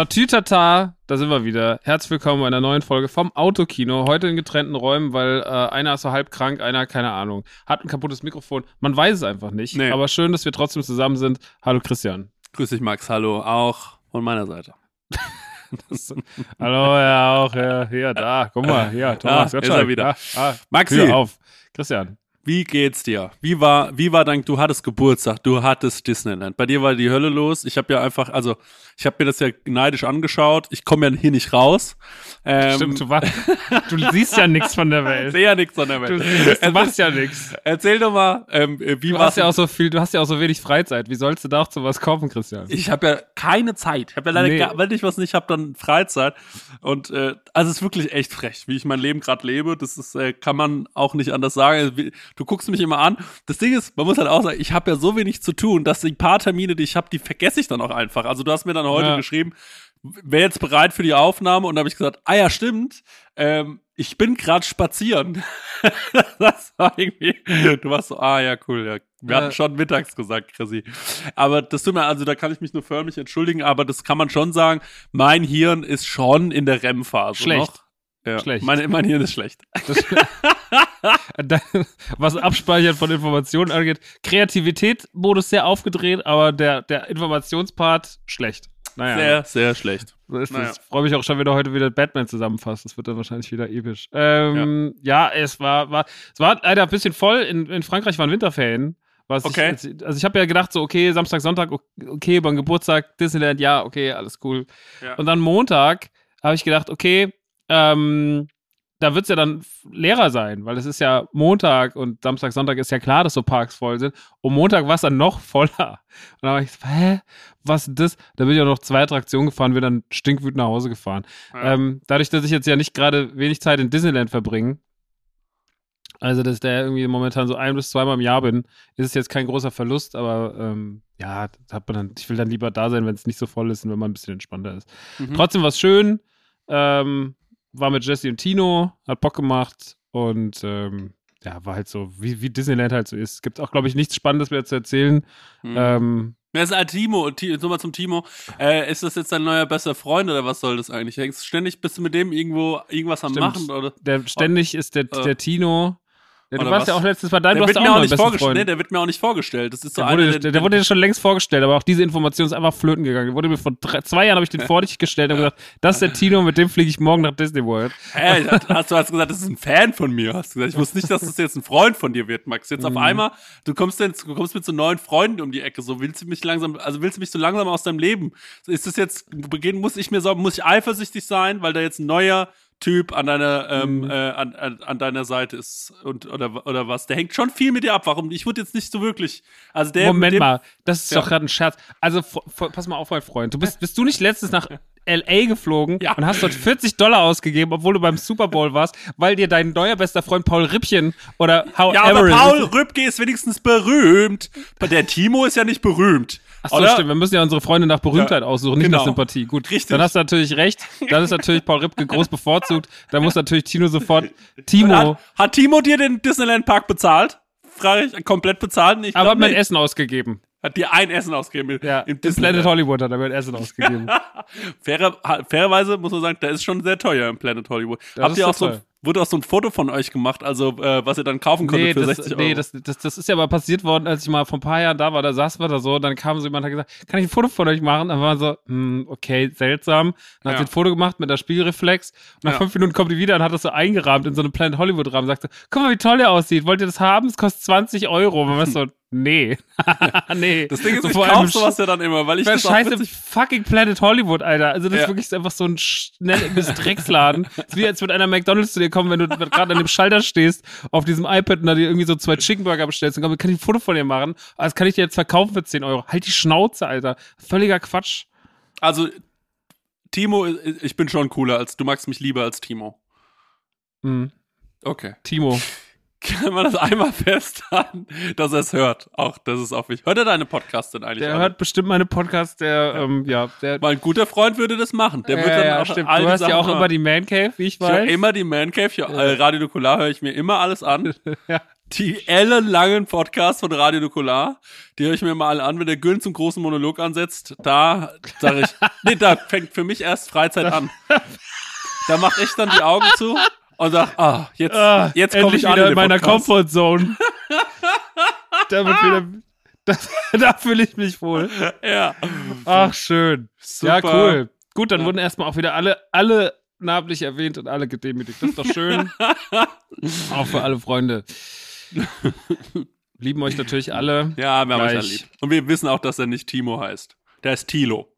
Tatütata, da sind wir wieder. Herzlich willkommen bei einer neuen Folge vom Autokino. Heute in getrennten Räumen, weil äh, einer ist so halb krank, einer, keine Ahnung, hat ein kaputtes Mikrofon. Man weiß es einfach nicht. Nee. Aber schön, dass wir trotzdem zusammen sind. Hallo Christian. Grüß dich, Max. Hallo, auch von meiner Seite. Das, hallo, ja, auch, ja, hier, da, guck mal, hier, Thomas, Ah, ist er wieder. Ah, ah, Maxi. Tür auf. Christian. Wie geht's dir? Wie war, wie war dein, du hattest Geburtstag, du hattest Disneyland. Bei dir war die Hölle los. Ich habe ja einfach, also, ich habe mir das ja neidisch angeschaut. Ich komme ja hier nicht raus. Ähm, Stimmt, du, war, du siehst ja nichts von der Welt. sehe ja nichts an der Du, Welt. siehst, du machst ja nichts. Erzähl doch mal, ähm, wie Du war's? hast ja auch so viel, du hast ja auch so wenig Freizeit. Wie sollst du da auch zu was kaufen, Christian? ich habe ja keine Zeit. Ich habe ja leider, Nee. gar, wenn ich was nicht habe, dann Freizeit. Und äh, also es ist wirklich echt frech, wie ich mein Leben gerade lebe. Das ist, äh, kann man auch nicht anders sagen. Also, wie- Du guckst mich immer an. Das Ding ist, man muss halt auch sagen, ich habe ja so wenig zu tun, dass die paar Termine, die ich habe, die vergesse ich dann auch einfach. Also du hast mir dann heute Ja. geschrieben, wer jetzt bereit für die Aufnahme? Und da habe ich gesagt, ah ja, stimmt. Ähm, ich bin gerade spazieren. das war irgendwie, du warst so, ah ja, cool, ja. Wir hatten schon mittags gesagt, Chrissy. Aber das tut mir, also da kann ich mich nur förmlich entschuldigen, aber das kann man schon sagen, mein Hirn ist schon in der REM-Phase. Schlecht. Noch. Ja. Schlecht. Mein, mein Hirn ist schlecht. Das, was Abspeichern von Informationen angeht, Kreativität-Modus sehr aufgedreht, aber der, der Informationspart schlecht. Naja, Sehr, sehr schlecht. so ist naja. Freue mich auch schon wieder heute wieder Batman zusammenfasst. Das wird dann wahrscheinlich wieder episch. Ähm, ja. es war, war, es war leider ein bisschen voll. In, in Frankreich waren Winterferien. Was Okay. Ich, also ich habe ja gedacht, so, okay, Samstag, Sonntag, okay, beim Geburtstag, Disneyland, ja, okay, alles cool. Ja. Und dann Montag habe ich gedacht, okay, ähm, da wird es ja dann leerer sein, weil es ist ja Montag und Samstag, Sonntag ist ja klar, dass so Parks voll sind. Und Montag war es dann noch voller. Und dann war ich so, hä, was ist das? Da bin ich auch noch zwei Attraktionen gefahren, bin dann stinkwütend nach Hause gefahren. Ja. Ähm, dadurch, dass ich jetzt ja nicht gerade wenig Zeit in Disneyland verbringe, also dass der irgendwie momentan so ein bis zweimal im Jahr bin, ist es jetzt kein großer Verlust, aber ähm, ja, das hat man dann, ich will dann lieber da sein, wenn es nicht so voll ist und wenn man ein bisschen entspannter ist. Mhm. Trotzdem war es schön. Ähm, war mit Jesse und Tino, hat Bock gemacht und ähm, ja, war halt so, wie, wie Disneyland halt so ist. Es gibt auch, glaube ich, nichts Spannendes mehr zu erzählen. Mhm. Ähm, Wer ist ein Timo? Ti- Nochmal zum Timo. Äh, ist das jetzt dein neuer bester Freund oder was soll das eigentlich? Hängst ständig bist du mit dem irgendwo irgendwas am Stimmt. machen oder? der ständig ist der, äh, der Tino. Ja, du warst was? ja auch letztes Mal da, du Der hast wird auch auch nicht vorgestellt. Nee, der wird mir auch nicht vorgestellt. Das ist so Der wurde, der, der wurde dir schon längst vorgestellt, aber auch diese Information ist einfach flöten gegangen. Der wurde mir vor drei, zwei Jahren habe ich den vor dich gestellt und gesagt, das ist der Tino, mit dem fliege ich morgen nach Disney World. Hä, hast du hast gesagt, das ist ein Fan von mir. Hast du gesagt, ich wusste nicht, dass das jetzt ein Freund von dir wird, Max. Jetzt auf Mhm. einmal, du kommst denn, du kommst mit so neuen Freunden um die Ecke. So willst du mich langsam, also willst du mich so langsam aus deinem Leben? Ist das jetzt? Muss ich mir so, muss ich eifersüchtig sein, weil da jetzt ein neuer Typ an deiner ähm, Mhm. äh, an, an, an deiner Seite ist und oder oder was? Der hängt schon viel mit dir ab. Warum? Ich wurde jetzt nicht so wirklich. Also der Moment dem, mal, das ist Ja. doch gerade ein Scherz. Also, pass mal auf, mein Freund. Du bist, bist du nicht letztens nach L.A. geflogen Ja. und hast dort 40 Dollar ausgegeben, obwohl du beim Super Bowl warst, weil dir dein neuer bester Freund Paul Rippchen oder How Ja, aber Paul Rübke ist wenigstens berühmt. Der Timo ist ja nicht berühmt. Ach so, stimmt. Wir müssen ja unsere Freunde nach Berühmtheit Ja, aussuchen, nicht genau. nach Sympathie. Gut, Richtig. dann hast du natürlich recht. Dann ist natürlich Paul Ripke groß bevorzugt. Da muss natürlich Tino sofort Timo, Hat, hat Timo dir den Disneyland Park bezahlt? Frage ich, komplett bezahlt? Ich aber hat mein. Essen ausgegeben. Hat dir ein Essen ausgegeben Ja, im Disneyland. Planet Hollywood hat er mein Essen ausgegeben. Fairer, fairerweise muss man sagen, der ist schon sehr teuer im Planet Hollywood. Das Habt ist ihr auch so, teuer. Wurde auch so ein Foto von euch gemacht, also äh, was ihr dann kaufen konntet Nee, für das, 60 Euro? nee das, das, das ist ja mal passiert worden, als ich mal vor ein paar Jahren da war. Da saß wir da so, dann kam so jemand und hat gesagt, kann ich ein Foto von euch machen? Dann war man so, hm, okay, seltsam. Dann hat Ja. sie ein Foto gemacht mit der Spiegelreflex. Und nach Ja. fünf Minuten kommt die wieder und hat das so eingerahmt in so einem Planet Hollywood-Rahmen. Sagte, guck mal, wie toll der aussieht. Wollt ihr das haben? Es kostet 20 Euro. Man war so, nee. nee. das Ding ist, so ich kauf sowas ja dann immer, weil ich das scheiße fucking Planet Hollywood, Alter. Also das Ja. ist wirklich einfach so ein schnelles Drecksladen. Ist wie als würde einer McDonalds zu dir kommen, wenn du gerade an dem Schalter stehst, auf diesem iPad und da dir irgendwie so zwei Chicken Burger bestellst und komm, kann ich ein Foto von dir machen? Das kann ich dir jetzt verkaufen für 10 Euro. Halt die Schnauze, Alter. Völliger Quatsch. Also, Timo, ich bin schon cooler als, du magst mich lieber als Timo. Mhm. Okay. Timo. Kann man das einmal festhalten, dass er es hört? Auch, das ist auch wichtig. Hört er deine Podcasts denn eigentlich Der alle? hört bestimmt meine Podcasts, der, ähm, ja, der. Mein guter Freund würde das machen. Der ja, wird dann ja, auch stimmt. Du hast ja auch immer die Man Cave, wie ich Ich höre weiß. immer die Man Cave, ich, äh, Radio Nukular höre ich mir immer alles an. ja. die ellenlangen Podcasts von Radio Nukular, die höre ich mir mal alle an, wenn der Güllen zum großen Monolog ansetzt, da sage ich, nee, da fängt für mich erst Freizeit an. Da mache ich dann die Augen zu und sag, ah, jetzt, Ah, jetzt komme ich wieder in meiner Podcast. Comfortzone. da wird wieder. Da, da fühle ich mich wohl. Ja, Ach, schön. Ja, Super. cool. Gut, dann Ja. wurden erstmal auch wieder alle, alle namentlich erwähnt und alle gedemütigt. Das ist doch schön. auch für alle Freunde. Lieben euch natürlich alle. ja, wir haben euch ja Gleich. lieb. Und wir wissen auch, dass er nicht Timo heißt. Der ist Tilo.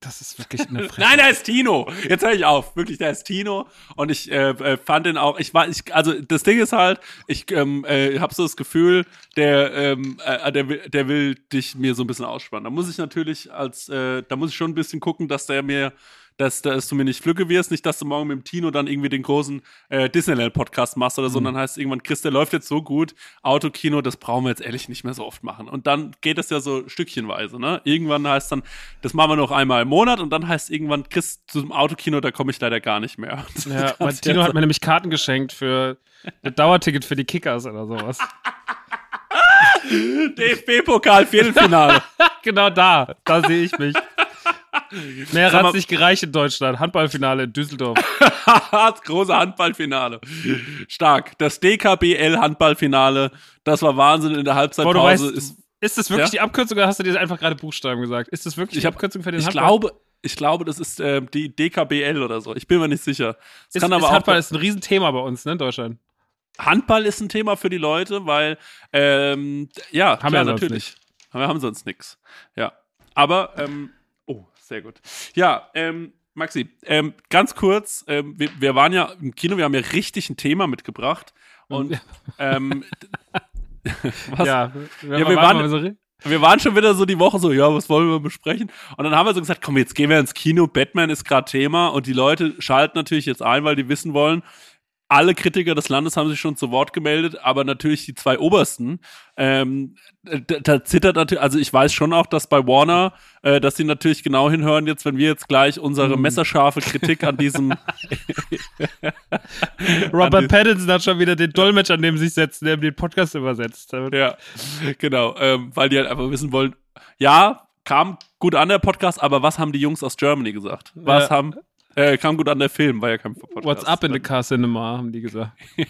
Das ist wirklich eine Frechheit. Nein, der ist Tino. Jetzt höre ich auf. Wirklich, der ist Tino. Und ich äh, äh, fand den auch. Ich war, ich, also das Ding ist halt, ich ähm, äh, habe so das Gefühl, der, ähm, äh, der, will, der will dich mir so ein bisschen ausspannen. Da muss ich natürlich als, äh, da muss ich schon ein bisschen gucken, dass der mir dass, dass du mir nicht Flücke wirst, nicht, dass du morgen mit dem Tino dann irgendwie den großen äh, Disneyland-Podcast machst oder so, und dann heißt irgendwann, Chris, der läuft jetzt so gut, Autokino, das brauchen wir jetzt ehrlich nicht mehr so oft machen. Und dann geht es ja so stückchenweise, ne? Irgendwann heißt dann, das machen wir noch einmal im Monat und dann heißt irgendwann, Chris, zum Autokino, da komme ich leider gar nicht mehr. Ja, mein Tino hat mir nämlich Karten geschenkt für ein Dauerticket für die Kickers oder sowas. DFB-Pokal-Viertelfinale. genau da. Da sehe ich mich. Mehr hat nicht gereicht in Deutschland. Handballfinale in Düsseldorf. das große Handballfinale. Stark. Das DKBL-Handballfinale, das war Wahnsinn in der Halbzeitpause. weißt, ist, ist das wirklich Ja? die Abkürzung oder hast du dir einfach gerade Buchstaben gesagt? Ist das wirklich Ich die hab- Abkürzung für den ich Handball? glaube, ich glaube, das ist ähm, die DKBL oder so. Ich bin mir nicht sicher. Es ist, kann aber ist auch Handball ist ein Riesenthema bei uns, ne, in Deutschland. Handball ist ein Thema für die Leute, weil ähm, ja, Haben klar, wir natürlich. Wir haben sonst nichts. Ja. Aber ähm, sehr gut. Ja, ähm, Maxi, ähm, ganz kurz, ähm, wir, wir waren ja im Kino, wir haben ja richtig ein Thema mitgebracht. Und ähm, was? Ja, wir waren- Wir waren schon wieder so die Woche so, ja, was wollen wir besprechen? Und dann haben wir so gesagt, komm, jetzt gehen wir ins Kino, Batman ist gerade Thema und die Leute schalten natürlich jetzt ein, weil die wissen wollen, alle Kritiker des Landes haben sich schon zu Wort gemeldet, aber natürlich die zwei obersten, ähm, da, da zittert natürlich, also ich weiß schon auch, dass bei Warner, äh, dass sie natürlich genau hinhören jetzt, wenn wir jetzt gleich unsere Mhm. messerscharfe Kritik an diesem, Robert Andi- Pattinson hat schon wieder den Dolmetscher neben sich setzen, der den Podcast übersetzt. ja, genau, ähm, weil die halt einfach wissen wollen, ja, kam gut an der Podcast, aber was haben die Jungs aus Germany gesagt? Was Ja. haben, äh, kam gut an der Film, war ja kein Podcast. What's up in the car cinema, haben die gesagt.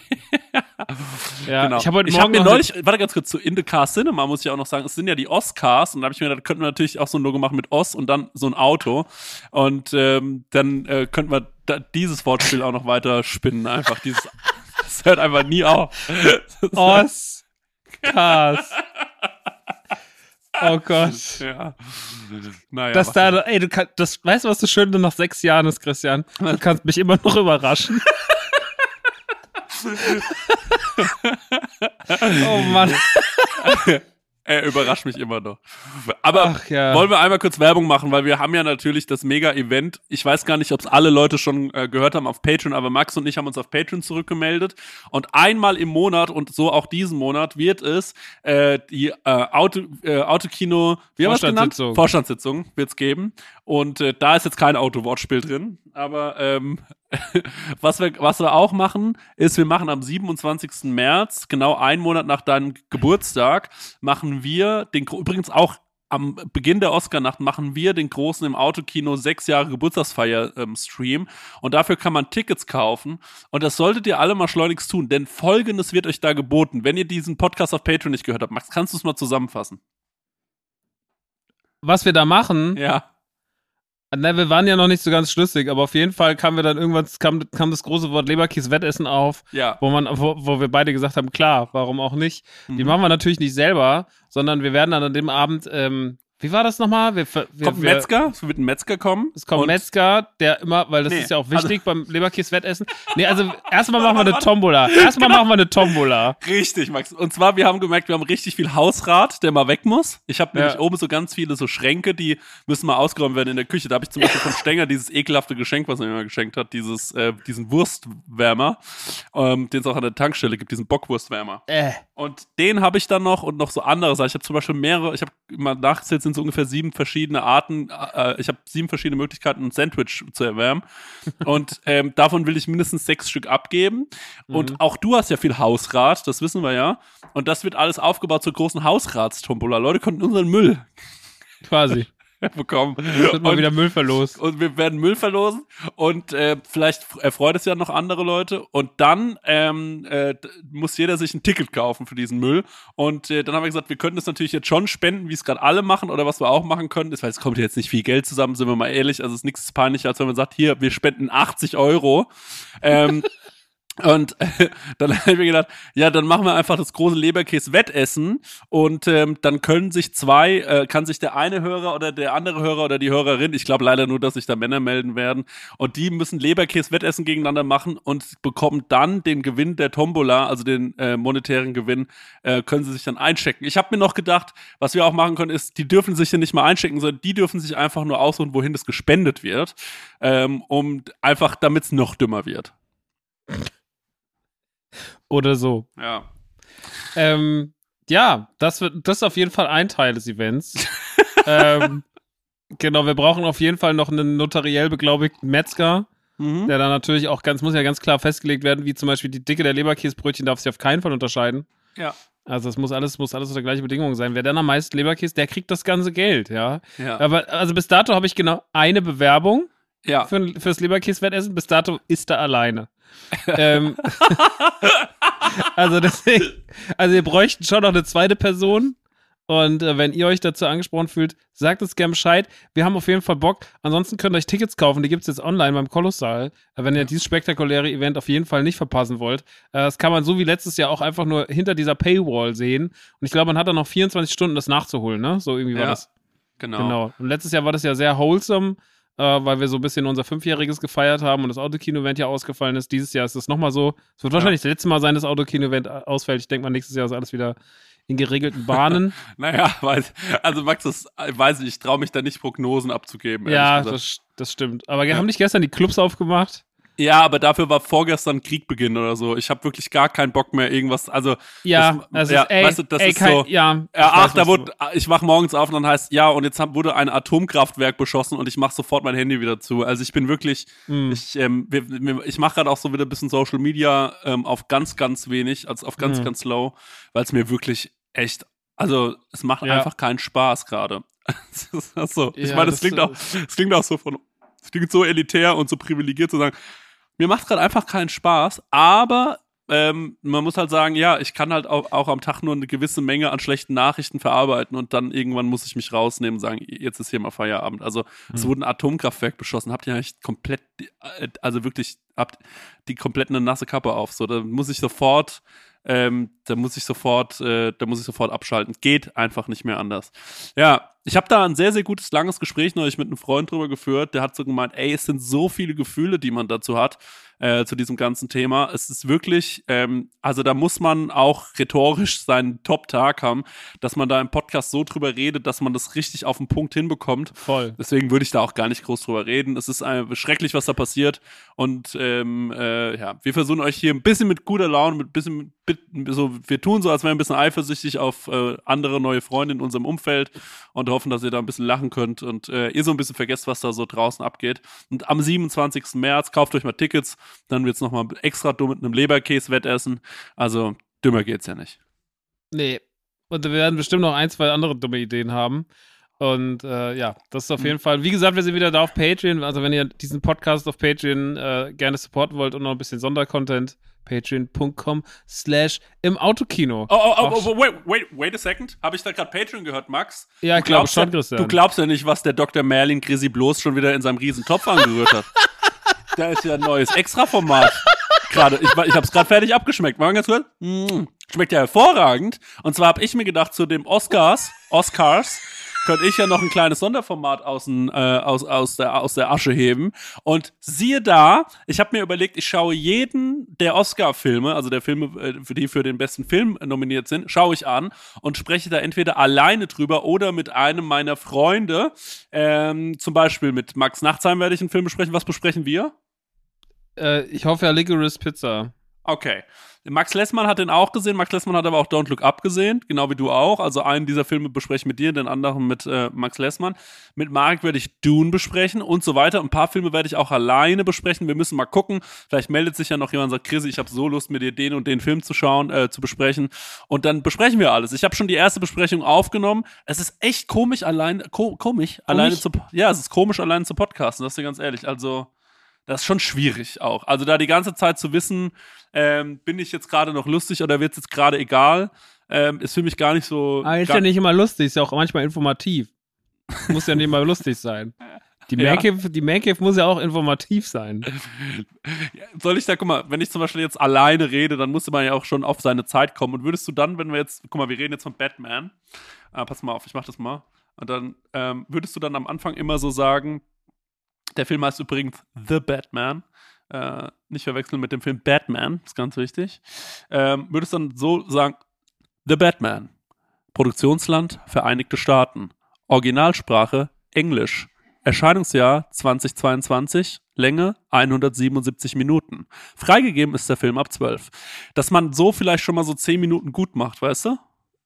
ja, Genau. ich habe heute ich Morgen hab mir neulich, warte ganz kurz, zu In the Car Cinema muss ich auch noch sagen, es sind ja die Oscars und da habe ich mir gedacht, könnten wir natürlich auch so ein Logo machen mit Os und dann so ein Auto und ähm, dann äh, könnten wir da, dieses Wortspiel auch noch weiter spinnen, einfach dieses, das hört einfach nie auf. Oscars. Oh Gott. Ja. Naja. Das da, ey, du kannst, das, weißt du, was das Schöne nach sechs Jahren ist, Christian? Du kannst mich immer noch überraschen. oh Mann. Er überrascht mich immer noch. Aber ja. wollen wir einmal kurz Werbung machen, weil wir haben ja natürlich das Mega-Event. Ich weiß gar nicht, ob es alle Leute schon äh, gehört haben auf Patreon, aber Max und ich haben uns auf Patreon zurückgemeldet. Und einmal im Monat und so auch diesen Monat wird es äh, die äh, Auto, äh, Autokino, wie haben wir es genannt? Vorstandssitzung. Vorstandssitzung wird es geben. Und äh, da ist jetzt kein Autowortspiel drin. Aber ähm, was, wir, was wir auch machen, ist, wir machen am 27. März, genau einen Monat nach deinem Geburtstag, machen wir den, übrigens auch am Beginn der Oscar-Nacht machen wir den großen im Autokino sechs Jahre Geburtstagsfeier-Stream und dafür kann man Tickets kaufen und das solltet ihr alle mal schleunigst tun, denn folgendes wird euch da geboten, wenn ihr diesen Podcast auf Patreon nicht gehört habt. Max, kannst du es mal zusammenfassen? Was wir da machen, Ja. Na, wir waren ja noch nicht so ganz schlüssig, aber auf jeden Fall kam wir dann irgendwann, kam, kam das große Wort Leberkies-Wettessen auf, Ja. wo man, wo, wo wir beide gesagt haben, klar, warum auch nicht. Die Mhm. machen wir natürlich nicht selber, sondern wir werden dann an dem Abend, ähm, wie war das nochmal? Wir, wir, Kommt ein Metzger, es wird ein Metzger kommen. Es kommt und- Metzger, der immer, weil das Nee, ist ja auch also- wichtig beim Leberkies-Wettessen. Nee, also erstmal machen wir eine Tombola. Erstmal machen wir eine Tombola. Richtig, Max. Und zwar, wir haben gemerkt, wir haben richtig viel Hausrat, der mal weg muss. Ich habe Ja. nämlich oben so ganz viele so Schränke, die müssen mal ausgeräumt werden in der Küche. Da habe ich zum Beispiel vom Stenger dieses ekelhafte Geschenk, was er mir mal geschenkt hat, dieses, äh, diesen Wurstwärmer, ähm, den es auch an der Tankstelle gibt, diesen Bockwurstwärmer. Äh. Und den habe ich dann noch und noch so andere. Ich habe zum Beispiel mehrere, ich habe mal nachgezählt, sind so ungefähr sieben verschiedene Arten. Äh, ich habe sieben verschiedene Möglichkeiten, ein Sandwich zu erwärmen. und ähm, davon will ich mindestens sechs Stück abgeben. Mhm. Und auch du hast ja viel Hausrat, das wissen wir ja. Und das wird alles aufgebaut zur großen Hausratstombola. Leute konnten unseren Müll quasi. bekommen. Wird mal und, wieder Müll verlosen. Und wir werden Müll verlosen und äh, vielleicht erfreut es ja noch andere Leute. Und dann ähm, äh, muss jeder sich ein Ticket kaufen für diesen Müll. Und äh, dann haben wir gesagt, wir könnten es natürlich jetzt schon spenden, wie es gerade alle machen oder was wir auch machen können, ist, weil es kommt jetzt nicht viel Geld zusammen, sind wir mal ehrlich. Also es ist nichts peinlicher, als wenn man sagt, hier, wir spenden 80 Euro. Ähm, Und äh, dann habe ich mir gedacht, ja, dann machen wir einfach das große Leberkäse-Wettessen und ähm, dann können sich zwei, äh, kann sich der eine Hörer oder der andere Hörer oder die Hörerin, ich glaube leider nur, dass sich da Männer melden werden, und die müssen Leberkäse-Wettessen gegeneinander machen und bekommen dann den Gewinn der Tombola, also den äh, monetären Gewinn, äh, können sie sich dann einchecken. Ich habe mir noch gedacht, was wir auch machen können, ist, die dürfen sich hier nicht mal einchecken, sondern die dürfen sich einfach nur aussuchen, wohin das gespendet wird, ähm, um einfach, damit es noch dümmer wird. Oder so. Ja. Ähm, ja, das wird, das ist auf jeden Fall ein Teil des Events. ähm, genau, wir brauchen auf jeden Fall noch einen notariell beglaubigten Metzger, mhm. der dann natürlich auch ganz, muss ja ganz klar festgelegt werden, wie zum Beispiel die Dicke der Leberkäsebrötchen darf sich auf keinen Fall unterscheiden. Ja. Also es muss alles, muss alles unter gleiche Bedingungen sein. Wer dann am meisten Leberkäse, der kriegt das ganze Geld, ja. ja. Aber also bis dato habe ich genau eine Bewerbung ja. für, fürs Leberkäse-Wettessen. Bis dato ist er alleine. ähm, also deswegen, also ihr bräuchten schon noch eine zweite Person. Und äh, wenn ihr euch dazu angesprochen fühlt, sagt es gerne Bescheid. Wir haben auf jeden Fall Bock. Ansonsten könnt ihr euch Tickets kaufen. Die gibt es jetzt online beim Kolossal. Äh, wenn ihr dieses spektakuläre Event auf jeden Fall nicht verpassen wollt. Äh, das kann man so wie letztes Jahr auch einfach nur hinter dieser Paywall sehen. Und ich glaube, man hat dann noch 24 Stunden, das nachzuholen, ne? So irgendwie war ja, das. Genau. genau. Und letztes Jahr war das ja sehr wholesome äh, weil wir so ein bisschen unser Fünfjähriges gefeiert haben und das Autokino-Event ja ausgefallen ist. Dieses Jahr ist es nochmal so. Es wird wahrscheinlich ja. das letzte Mal sein, dass Autokino-Event ausfällt. Ich denke mal, nächstes Jahr ist alles wieder in geregelten Bahnen. naja, weiß, also Max, das weiß ich, ich traue mich da nicht Prognosen abzugeben. Ja, das, das stimmt. Aber ja. haben nicht gestern die Clubs aufgemacht? Ja, aber dafür war vorgestern Krieg oder so. Ich habe wirklich gar keinen Bock mehr irgendwas. Also ja, das, also ja, ist, ey, weißt du, das ey, ist kein, so. Ja, ach, weiß, da wurde. Ich wach morgens auf und dann heißt ja und jetzt wurde ein Atomkraftwerk beschossen und ich mache sofort mein Handy wieder zu. Also ich bin wirklich, mm. ich ähm, ich mache gerade auch so wieder ein bisschen Social Media ähm, auf ganz ganz wenig, also auf ganz mm. ganz low, weil es mir wirklich echt, also es macht ja. einfach keinen Spaß gerade. so. Ich ja, meine, das klingt auch, das klingt auch so von, es klingt so elitär und so privilegiert zu sagen mir macht gerade einfach keinen Spaß, aber ähm, man muss halt sagen, ja, ich kann halt auch, auch am Tag nur eine gewisse Menge an schlechten Nachrichten verarbeiten und dann irgendwann muss ich mich rausnehmen und sagen, jetzt ist hier mal Feierabend. Also mhm. es wurde ein Atomkraftwerk beschossen, habt ihr eigentlich komplett, äh, also wirklich, habt die komplett eine nasse Kappe auf. So, da muss ich sofort ähm, da muss ich sofort, äh, da muss ich sofort abschalten. Geht einfach nicht mehr anders. Ja, ich habe da ein sehr, sehr gutes, langes Gespräch neulich mit einem Freund drüber geführt. Der hat so gemeint, ey, es sind so viele Gefühle, die man dazu hat äh, zu diesem ganzen Thema. Es ist wirklich, ähm, also da muss man auch rhetorisch seinen Top-Tag haben, dass man da im Podcast so drüber redet, dass man das richtig auf den Punkt hinbekommt. Voll. Deswegen würde ich da auch gar nicht groß drüber reden. Es ist äh, schrecklich, was da passiert. Und ähm, äh, ja, wir versuchen euch hier ein bisschen mit guter Laune, mit bisschen, mit, so, wir tun so, als wären wir ein bisschen eifersüchtig auf äh, andere neue Freunde in unserem Umfeld und hoffen, dass ihr da ein bisschen lachen könnt und äh, ihr so ein bisschen vergesst, was da so draußen abgeht. Und am 27. März kauft euch mal Tickets dann wird es nochmal extra dumm mit einem Leberkäse-Wettessen. Also dümmer geht's ja nicht. Nee. Und wir werden bestimmt noch ein, zwei andere dumme Ideen haben. Und äh, ja, das ist auf mhm. jeden Fall. Wie gesagt, wir sind wieder da auf Patreon. Also, wenn ihr diesen Podcast auf Patreon äh, gerne supporten wollt und noch ein bisschen Sondercontent, patreon.com slash im Autokino. Oh, oh, oh, oh, wait, wait, wait a second. Habe ich da gerade Patreon gehört, Max? Ja, ich glaube schon, Christian. Du glaubst ja nicht, was der Dr. Merlin Grisi bloß schon wieder in seinem riesen Topf angerührt hat. da ist ja ein neues Extra-Format. Gerade, ich, ich habe es gerade fertig abgeschmeckt. Mal ganz kurz. Mm, schmeckt ja hervorragend. Und zwar habe ich mir gedacht, zu dem Oscars, Oscars, könnte ich ja noch ein kleines Sonderformat aus, äh, aus, aus, der, aus der Asche heben. Und siehe da, ich habe mir überlegt, ich schaue jeden der Oscar-Filme, also der Filme, äh, für die für den besten Film nominiert sind, schaue ich an und spreche da entweder alleine drüber oder mit einem meiner Freunde. Ähm, zum Beispiel mit Max Nachtsheim werde ich einen Film besprechen. Was besprechen wir? Äh, ich hoffe ja Licorice Pizza. Okay. Max Lessmann hat den auch gesehen. Max Lessmann hat aber auch Don't Look Up gesehen, genau wie du auch. Also einen dieser Filme bespreche ich mit dir, den anderen mit äh, Max Lessmann. Mit Marek werde ich Dune besprechen und so weiter. Ein paar Filme werde ich auch alleine besprechen. Wir müssen mal gucken. Vielleicht meldet sich ja noch jemand und sagt, Chris, ich habe so Lust, mit dir den und den Film zu schauen, äh, zu besprechen. Und dann besprechen wir alles. Ich habe schon die erste Besprechung aufgenommen. Es ist echt komisch, allein, ko komisch, alleine zu, ja, es ist komisch, alleine zu podcasten, das ist dir ganz ehrlich. Also, das ist schon schwierig auch. Also da die ganze Zeit zu wissen, ähm, bin ich jetzt gerade noch lustig oder wird es jetzt gerade egal, ähm, ist für mich gar nicht so. Aber ist ja nicht immer lustig, ist ja auch manchmal informativ. Muss ja nicht immer lustig sein. Die Mancave, ja. die Mancave muss ja auch informativ sein. Soll ich da, guck mal, wenn ich zum Beispiel jetzt alleine rede, dann musste man ja auch schon auf seine Zeit kommen. Und würdest du dann, wenn wir jetzt, guck mal, wir reden jetzt von Batman, äh, pass mal auf, ich mach das mal. Und dann ähm, würdest du dann am Anfang immer so sagen, der Film heißt übrigens The Batman. Äh, nicht verwechseln mit dem Film Batman, ist ganz wichtig. Ähm, würdest dann so sagen, The Batman. Produktionsland Vereinigte Staaten. Originalsprache Englisch. Erscheinungsjahr 2022, Länge 177 Minuten. Freigegeben ist der Film ab 12. Dass man so vielleicht schon mal so 10 Minuten gut macht, weißt du?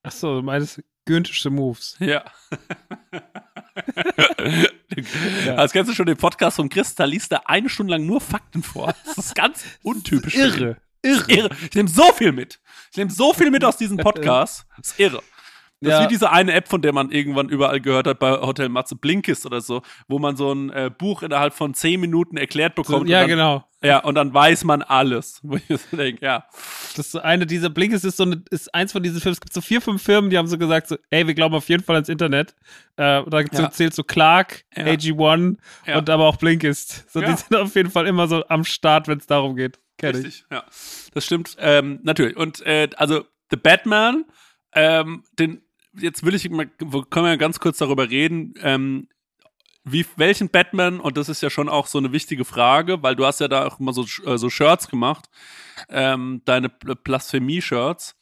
Ach so, du meinst Günthische Moves. Ja. ja. Als kennst du schon den Podcast von Chris, da liest er eine Stunde lang nur Fakten vor. Das ist ganz untypisch. irre. Irre. irre. Ich nehme so viel mit. Ich nehme so viel mit aus diesem Podcast. Das ist irre. Das ja. ist wie diese eine App, von der man irgendwann überall gehört hat bei Hotel Matze, Blinkist oder so, wo man so ein äh, Buch innerhalb von zehn Minuten erklärt bekommt. So, ja, dann, genau. Ja, und dann weiß man alles. Wo ich so denke, ja. Das ist eine dieser Blinkist ist so eine, ist eins von diesen Filmen. Es gibt so vier, fünf Firmen, die haben so gesagt, so, ey, wir glauben auf jeden Fall ans Internet. Äh, da ja. zählt so Clark, ja. AG1 ja. und aber auch Blinkist. So, die sind auf jeden Fall immer so am Start, wenn es darum geht. Kenn Richtig, ich. ja. Das stimmt. Ähm, natürlich. Und äh, also The Batman, ähm, den jetzt will ich mal, können wir ganz kurz darüber reden, ähm, wie, welchen Batman, und das ist ja schon auch so eine wichtige Frage, weil du hast ja da auch immer so, äh, so Shirts gemacht, ähm, deine Blasphemie-Shirts.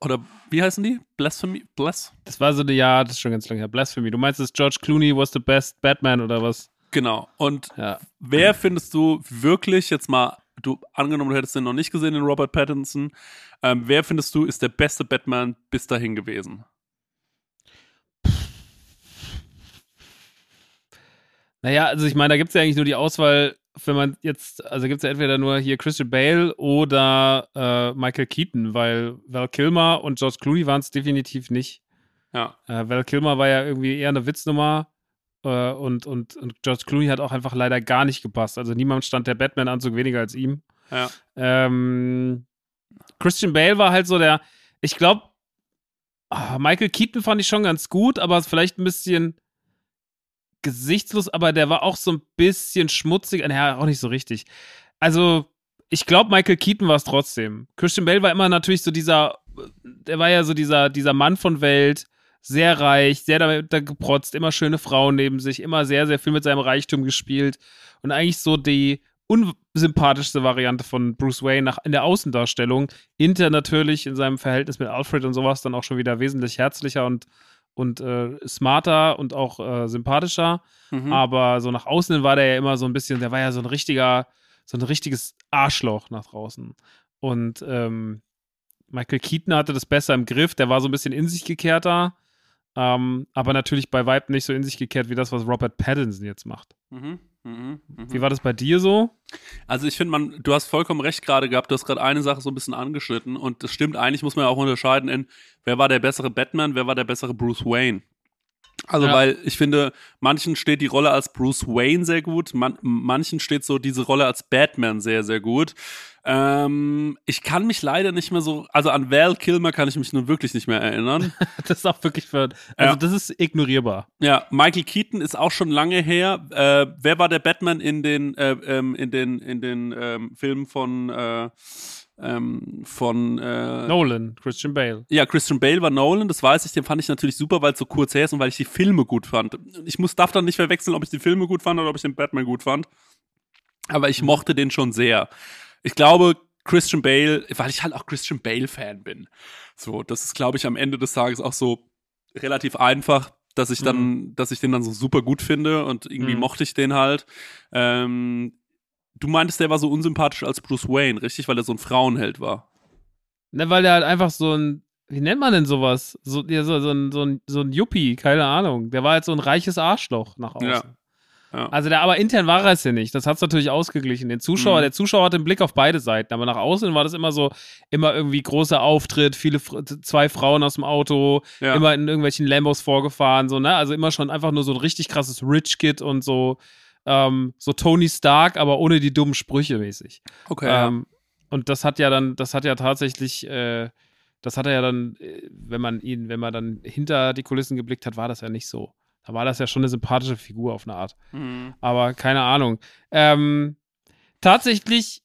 Oder wie heißen die? Blasphemy? Blas? Das war so eine, ja, das ist schon ganz lange her. Blasphemy. Du meinst, dass George Clooney was the best Batman oder was? Genau. Und ja. wer findest du wirklich jetzt mal, du angenommen, du hättest den noch nicht gesehen, den Robert Pattinson, ähm, wer findest du ist der beste Batman bis dahin gewesen? Naja, also ich meine, da gibt es ja eigentlich nur die Auswahl, wenn man jetzt, also gibt es ja entweder nur hier Christian Bale oder äh, Michael Keaton, weil Val Kilmer und George Clooney waren es definitiv nicht. Ja. Äh, Val Kilmer war ja irgendwie eher eine Witznummer äh, und, und, und George Clooney hat auch einfach leider gar nicht gepasst. Also niemand stand der Batman-Anzug weniger als ihm. Ja. Ähm, Christian Bale war halt so der, ich glaube, oh, ah, Michael Keaton fand ich schon ganz gut, aber vielleicht ein bisschen gesichtslos, aber der war auch so ein bisschen schmutzig. Naja, auch nicht so richtig. Also, ich glaube, Michael Keaton war es trotzdem. Christian Bale war immer natürlich so dieser, der war ja so dieser, dieser Mann von Welt, sehr reich, sehr damit geprotzt, immer schöne Frauen neben sich, immer sehr, sehr viel mit seinem Reichtum gespielt und eigentlich so die unsympathischste Variante von Bruce Wayne nach, in der Außendarstellung. Inter natürlich in seinem Verhältnis mit Alfred und sowas dann auch schon wieder wesentlich herzlicher und und äh, smarter und auch äh, sympathischer. Mhm. Aber so nach außen war der ja immer so ein bisschen, der war ja so ein richtiger, so ein richtiges Arschloch nach draußen. Und ähm, Michael Keaton hatte das besser im Griff, der war so ein bisschen in sich gekehrter. Ähm, aber natürlich bei Vibe nicht so in sich gekehrt wie das, was Robert Pattinson jetzt macht. Mhm. Mhm, mh. Wie war das bei dir so? Also ich finde, man, du hast vollkommen recht gerade gehabt. Du hast gerade eine Sache so ein bisschen angeschnitten und das stimmt. Eigentlich muss man ja auch unterscheiden in, wer war der bessere Batman, wer war der bessere Bruce Wayne. Also, ja. weil ich finde, manchen steht die Rolle als Bruce Wayne sehr gut, man, manchen steht so diese Rolle als Batman sehr, sehr gut. Ähm, ich kann mich leider nicht mehr so, also an Val Kilmer kann ich mich nun wirklich nicht mehr erinnern. das ist auch wirklich für, also ja. das ist ignorierbar. Ja, Michael Keaton ist auch schon lange her. Äh, wer war der Batman in den, äh, ähm, in den, in den ähm, Filmen von, äh, ähm, von äh, Nolan, Christian Bale. Ja, Christian Bale war Nolan, das weiß ich, den fand ich natürlich super, weil es so kurz her ist und weil ich die Filme gut fand. Ich muss darf dann nicht verwechseln, ob ich die Filme gut fand oder ob ich den Batman gut fand. Aber ich mochte den schon sehr ich glaube, Christian Bale, weil ich halt auch Christian Bale-Fan bin. So, das ist, glaube ich, am Ende des Tages auch so relativ einfach, dass ich dann, mhm. dass ich den dann so super gut finde und irgendwie mhm. mochte ich den halt. Ähm, du meintest, der war so unsympathisch als Bruce Wayne, richtig? Weil er so ein Frauenheld war. Ne, weil der halt einfach so ein, wie nennt man denn sowas? So, ja, so, so, ein, so, ein, so ein Yuppie, keine Ahnung. Der war halt so ein reiches Arschloch nach außen. Ja. Ja. Also der, aber intern war er es ja nicht. Das hat es natürlich ausgeglichen. Den Zuschauer, Mhm. der Zuschauer hat den Blick auf beide Seiten, aber nach außen war das immer so, immer irgendwie großer Auftritt, viele, zwei Frauen aus dem Auto, Ja. immer in irgendwelchen Lambos vorgefahren, so, ne? Also immer schon einfach nur so ein richtig krasses Rich Kid und so, ähm, so Tony Stark, aber ohne die dummen Sprüche mäßig. Okay. ja. Ähm, und das hat ja dann, das hat ja tatsächlich, äh, das hat er ja dann, äh, wenn man ihn, wenn man dann hinter die Kulissen geblickt hat, war das ja nicht so. Da war das ja schon eine sympathische Figur auf eine Art. Mhm. Aber keine Ahnung. Ähm, tatsächlich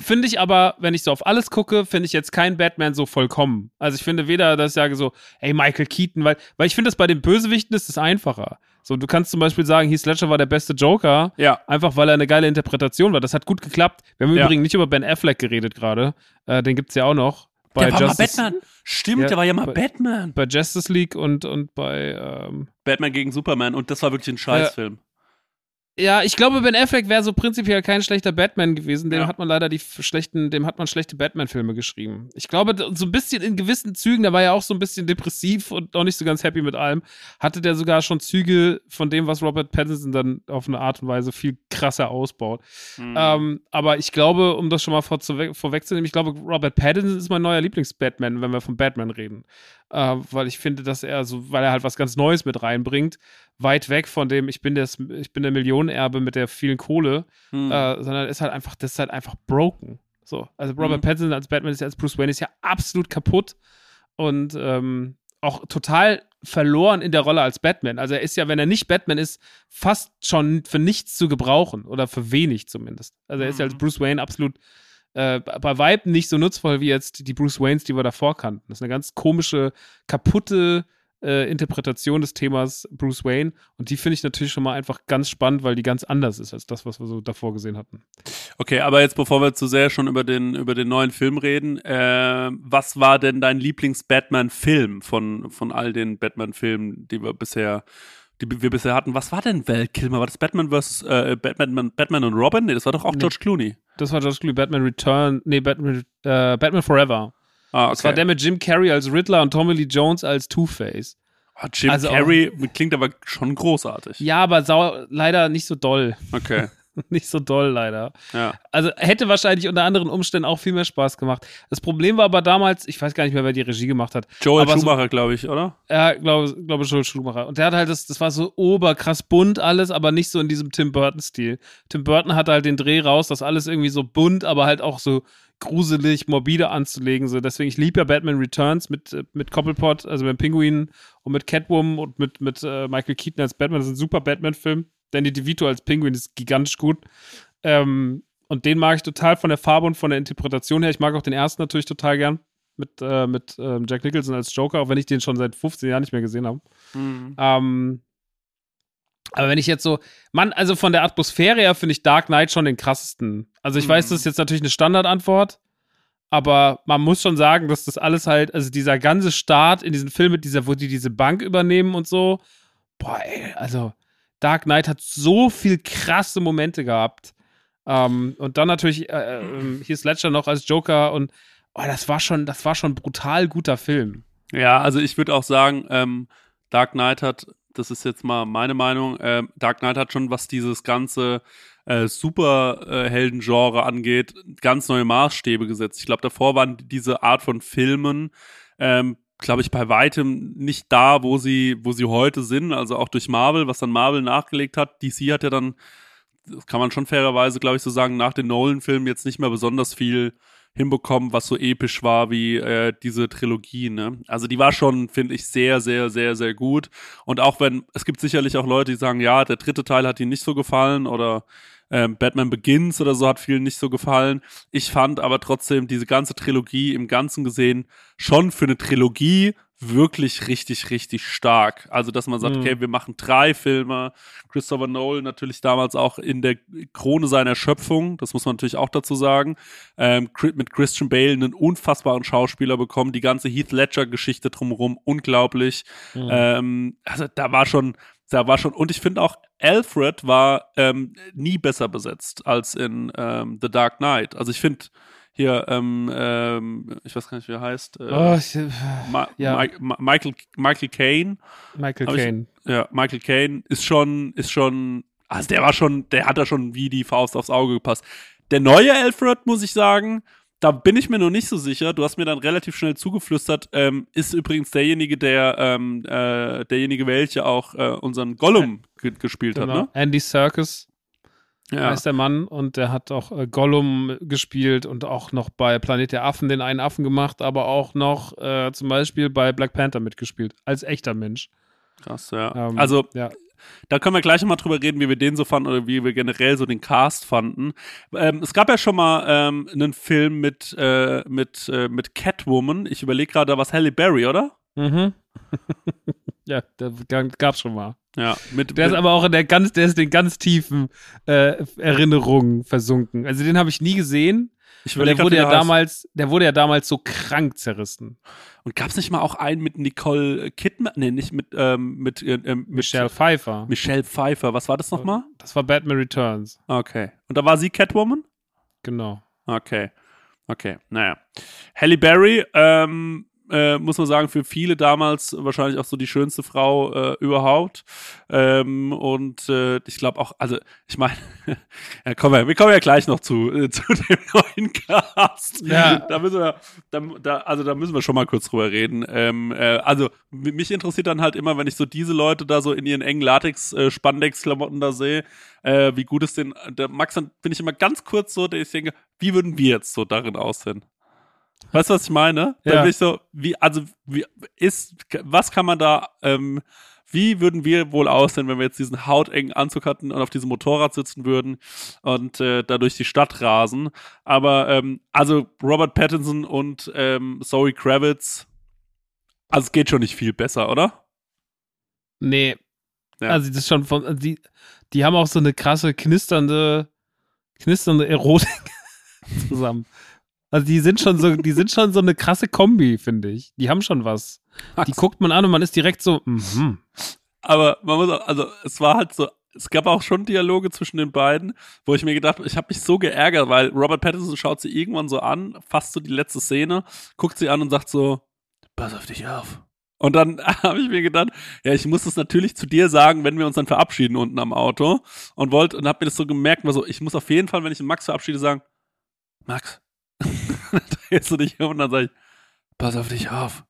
finde ich aber, wenn ich so auf alles gucke, finde ich jetzt kein Batman so vollkommen. Also ich finde weder, dass ich sage so, ey, Michael Keaton, weil, weil ich finde, das bei den Bösewichten ist es einfacher. So, du kannst zum Beispiel sagen, Heath Ledger war der beste Joker, Ja. einfach weil er eine geile Interpretation war. Das hat gut geklappt. Wir haben Ja. übrigens nicht über Ben Affleck geredet gerade. Äh, den gibt's ja auch noch. Bei Der war mal Justice, Batman. Stimmt, Ja, der war ja mal bei- Batman. Bei Justice League und, und bei, ähm, Batman gegen Superman und das war wirklich ein Scheißfilm. Ja, ich glaube, Ben Affleck wäre so prinzipiell kein schlechter Batman gewesen. Dem Ja. hat man leider die schlechten, dem hat man schlechte Batman-Filme geschrieben. Ich glaube, so ein bisschen in gewissen Zügen, da war er auch so ein bisschen depressiv und auch nicht so ganz happy mit allem, hatte der sogar schon Züge von dem, was Robert Pattinson dann auf eine Art und Weise viel krasser ausbaut. Mhm. Ähm, aber ich glaube, um das schon mal vorzuwe- vorwegzunehmen, ich glaube, Robert Pattinson ist mein neuer Lieblings-Batman, wenn wir von Batman reden. Äh, weil ich finde, dass er so, weil er halt was ganz Neues mit reinbringt, weit weg von dem, ich bin, das, ich bin der Millionenerbe mit der vielen Kohle, Mhm. äh, sondern ist halt einfach, das ist halt einfach broken. So. Also Robert Mhm. Pattinson als Batman ist ja als Bruce Wayne ist ja absolut kaputt und ähm, auch total verloren in der Rolle als Batman. Also er ist ja, wenn er nicht Batman ist, fast schon für nichts zu gebrauchen oder für wenig zumindest. Also er ist ja als Mhm. Bruce Wayne absolut äh, bei Weitem nicht so nutzvoll wie jetzt die Bruce Waynes, die wir davor kannten. Das ist eine ganz komische, kaputte äh, Interpretation des Themas Bruce Wayne und die finde ich natürlich schon mal einfach ganz spannend, weil die ganz anders ist als das, was wir so davor gesehen hatten. Okay, aber jetzt bevor wir zu sehr schon über den, über den neuen Film reden, äh, was war denn dein Lieblings-Batman-Film von, von all den Batman-Filmen, die wir bisher, die wir bisher hatten? Was war denn Val Kilmer? War das Batman vs. Äh, Batman, Batman und Robin? Nee, das war doch auch Nee. George Clooney. Das war George Clooney, Batman Return, nee, Batman, äh, Batman Forever. Ah, okay. Das war der mit Jim Carrey als Riddler und Tommy Lee Jones als Two-Face. Ah, Jim also auch- Carrey klingt aber schon großartig. Ja, aber leider nicht so doll. Okay, nicht so doll, leider. ja. Also hätte wahrscheinlich unter anderen Umständen auch viel mehr Spaß gemacht. Das Problem war aber damals, ich weiß gar nicht mehr, wer die Regie gemacht hat. Joel Aber so- Schumacher, glaube ich, oder? Ja, glaube glaube Joel Schumacher. Und der hat halt das, das war so oberkrass bunt alles, aber nicht so in diesem Tim Burton-Stil. Tim Burton hatte halt den Dreh raus, das alles irgendwie so bunt, aber halt auch so gruselig, morbide anzulegen. So. Deswegen, ich liebe ja Batman Returns mit, äh, mit Cobblepot, also mit Pinguin und mit Catwoman und mit, mit äh, Michael Keaton als Batman. Das ist ein super Batman-Film. Danny DeVito als Pinguin ist gigantisch gut. Ähm, und den mag ich total von der Farbe und von der Interpretation her. Ich mag auch den ersten natürlich total gern mit, äh, mit ähm, Jack Nicholson als Joker, auch wenn ich den schon seit 15 Jahren nicht mehr gesehen habe. Mhm. Ähm, aber wenn ich jetzt so, Mann, also von der Atmosphäre her finde ich Dark Knight schon den krassesten. Also ich weiß, Mhm. das ist jetzt natürlich eine Standardantwort, aber man muss schon sagen, dass das alles halt, also dieser ganze Start in diesen Film mit dieser, wo die diese Bank übernehmen und so, boah, ey, also Dark Knight hat so viel krasse Momente gehabt. Ähm, und dann natürlich äh, äh, hier ist Ledger noch als Joker und oh, das war schon, das war schon brutal guter Film. Ja, also ich würde auch sagen, ähm, Dark Knight hat, das ist jetzt mal meine Meinung, ähm, Dark Knight hat schon, was dieses ganze äh, Superhelden-Genre angeht, ganz neue Maßstäbe gesetzt. Ich glaube, davor waren diese Art von Filmen, ähm, glaube ich, bei weitem nicht da, wo sie, wo sie heute sind. Also auch durch Marvel, was dann Marvel nachgelegt hat. DC hat ja dann, kann man schon fairerweise, glaube ich, so sagen, nach den Nolan-Filmen jetzt nicht mehr besonders viel hinbekommen, was so episch war wie äh, diese Trilogie. Ne? Also die war schon, finde ich, sehr, sehr, sehr, sehr gut. Und auch wenn, es gibt sicherlich auch Leute, die sagen, ja, der dritte Teil hat ihnen nicht so gefallen oder ähm, Batman Begins oder so hat vielen nicht so gefallen. Ich fand aber trotzdem diese ganze Trilogie im Ganzen gesehen schon für eine Trilogie wirklich richtig, richtig stark. Also, dass man sagt, Mhm. okay, wir machen drei Filme. Christopher Nolan natürlich damals auch in der Krone seiner Schöpfung, das muss man natürlich auch dazu sagen, ähm, mit Christian Bale einen unfassbaren Schauspieler bekommen, die ganze Heath Ledger-Geschichte drumherum, unglaublich. Mhm. Ähm, also da war schon, Da war schon, und ich finde auch, Alfred war ähm, nie besser besetzt als in ähm, The Dark Knight. Also ich finde hier, ähm, ähm, ich weiß gar nicht, wie er heißt. Äh, Oh, ich, Ma ja. Ma Ma Michael, Michael Caine. Michael Caine. Ja, Michael Caine ist schon, ist schon, also der war schon, der hat da schon wie die Faust aufs Auge gepasst. Der neue Alfred, muss ich sagen, da bin ich mir noch nicht so sicher. Du hast mir dann relativ schnell zugeflüstert, ähm, ist übrigens derjenige, der, ähm, äh, derjenige, welcher auch äh, unseren Gollum ge gespielt Genau. hat, ne? Andy Serkis Ja. heißt der Mann und der hat auch äh, Gollum gespielt und auch noch bei Planet der Affen den einen Affen gemacht, aber auch noch äh, zum Beispiel bei Black Panther mitgespielt, als echter Mensch. Krass, ja. Ähm, also, ja. Da können wir gleich nochmal drüber reden, wie wir den so fanden oder wie wir generell so den Cast fanden. Ähm, es gab ja schon mal ähm, einen Film mit, äh, mit, äh, mit Catwoman. Ich überlege gerade, es Halle Berry, oder? Mhm. ja, der g- gab's schon mal. Ja, mit, Der ist aber auch in der ganz, der ist in ganz tiefen äh, Erinnerungen versunken. Also den habe ich nie gesehen. Ich der wurde ja damals, der wurde ja damals so krank zerrissen. Und gab es nicht mal auch einen mit Nicole Kidman? Nee, nicht mit, ähm, mit, äh, ähm, mit Michelle Pfeiffer. Michelle Pfeiffer. Was war das nochmal? Das war Batman Returns. Okay. Und da war sie Catwoman? Genau. Okay. Okay, naja. Halle Berry, ähm, äh, muss man sagen, für viele damals wahrscheinlich auch so die schönste Frau äh, überhaupt. Ähm, und äh, ich glaube auch, also ich meine, ja, kommen wir, wir kommen ja gleich noch zu, äh, zu dem neuen Cast. Ja. Da müssen wir, da, da, also da müssen wir schon mal kurz drüber reden. Ähm, äh, also mich interessiert dann halt immer, wenn ich so diese Leute da so in ihren engen Latex-Spandex-Klamotten da sehe, äh, wie gut es den, der Max, dann bin ich immer ganz kurz so, der ich denke, wie würden wir jetzt so darin aussehen? Weißt du, was ich meine? Dann Ja. bin ich so, wie, also, wie ist, was kann man da, ähm, wie würden wir wohl aussehen, wenn wir jetzt diesen hautengen Anzug hatten und auf diesem Motorrad sitzen würden und äh, da durch die Stadt rasen? Aber, ähm, also Robert Pattinson und ähm, Zoe Kravitz, also es geht schon nicht viel besser, oder? Nee. Ja. Also das ist schon von, also die, die haben auch so eine krasse, knisternde, knisternde Erotik zusammen. Also die sind schon so, die sind schon so eine krasse Kombi, finde ich. Die haben schon was. Die guckt man an und man ist direkt so, mhm. Aber man muss auch, also es war halt so, es gab auch schon Dialoge zwischen den beiden, wo ich mir gedacht habe, ich habe mich so geärgert, weil Robert Pattinson schaut sie irgendwann so an, fast so die letzte Szene, guckt sie an und sagt so, pass auf dich auf. Und dann habe ich mir gedacht, ja, ich muss das natürlich zu dir sagen, wenn wir uns dann verabschieden unten am Auto. Und wollte und habe mir das so gemerkt, war so, ich muss auf jeden Fall, wenn ich den Max verabschiede, sagen, Max, dann drehst du dich um und dann sag ich, pass auf dich auf.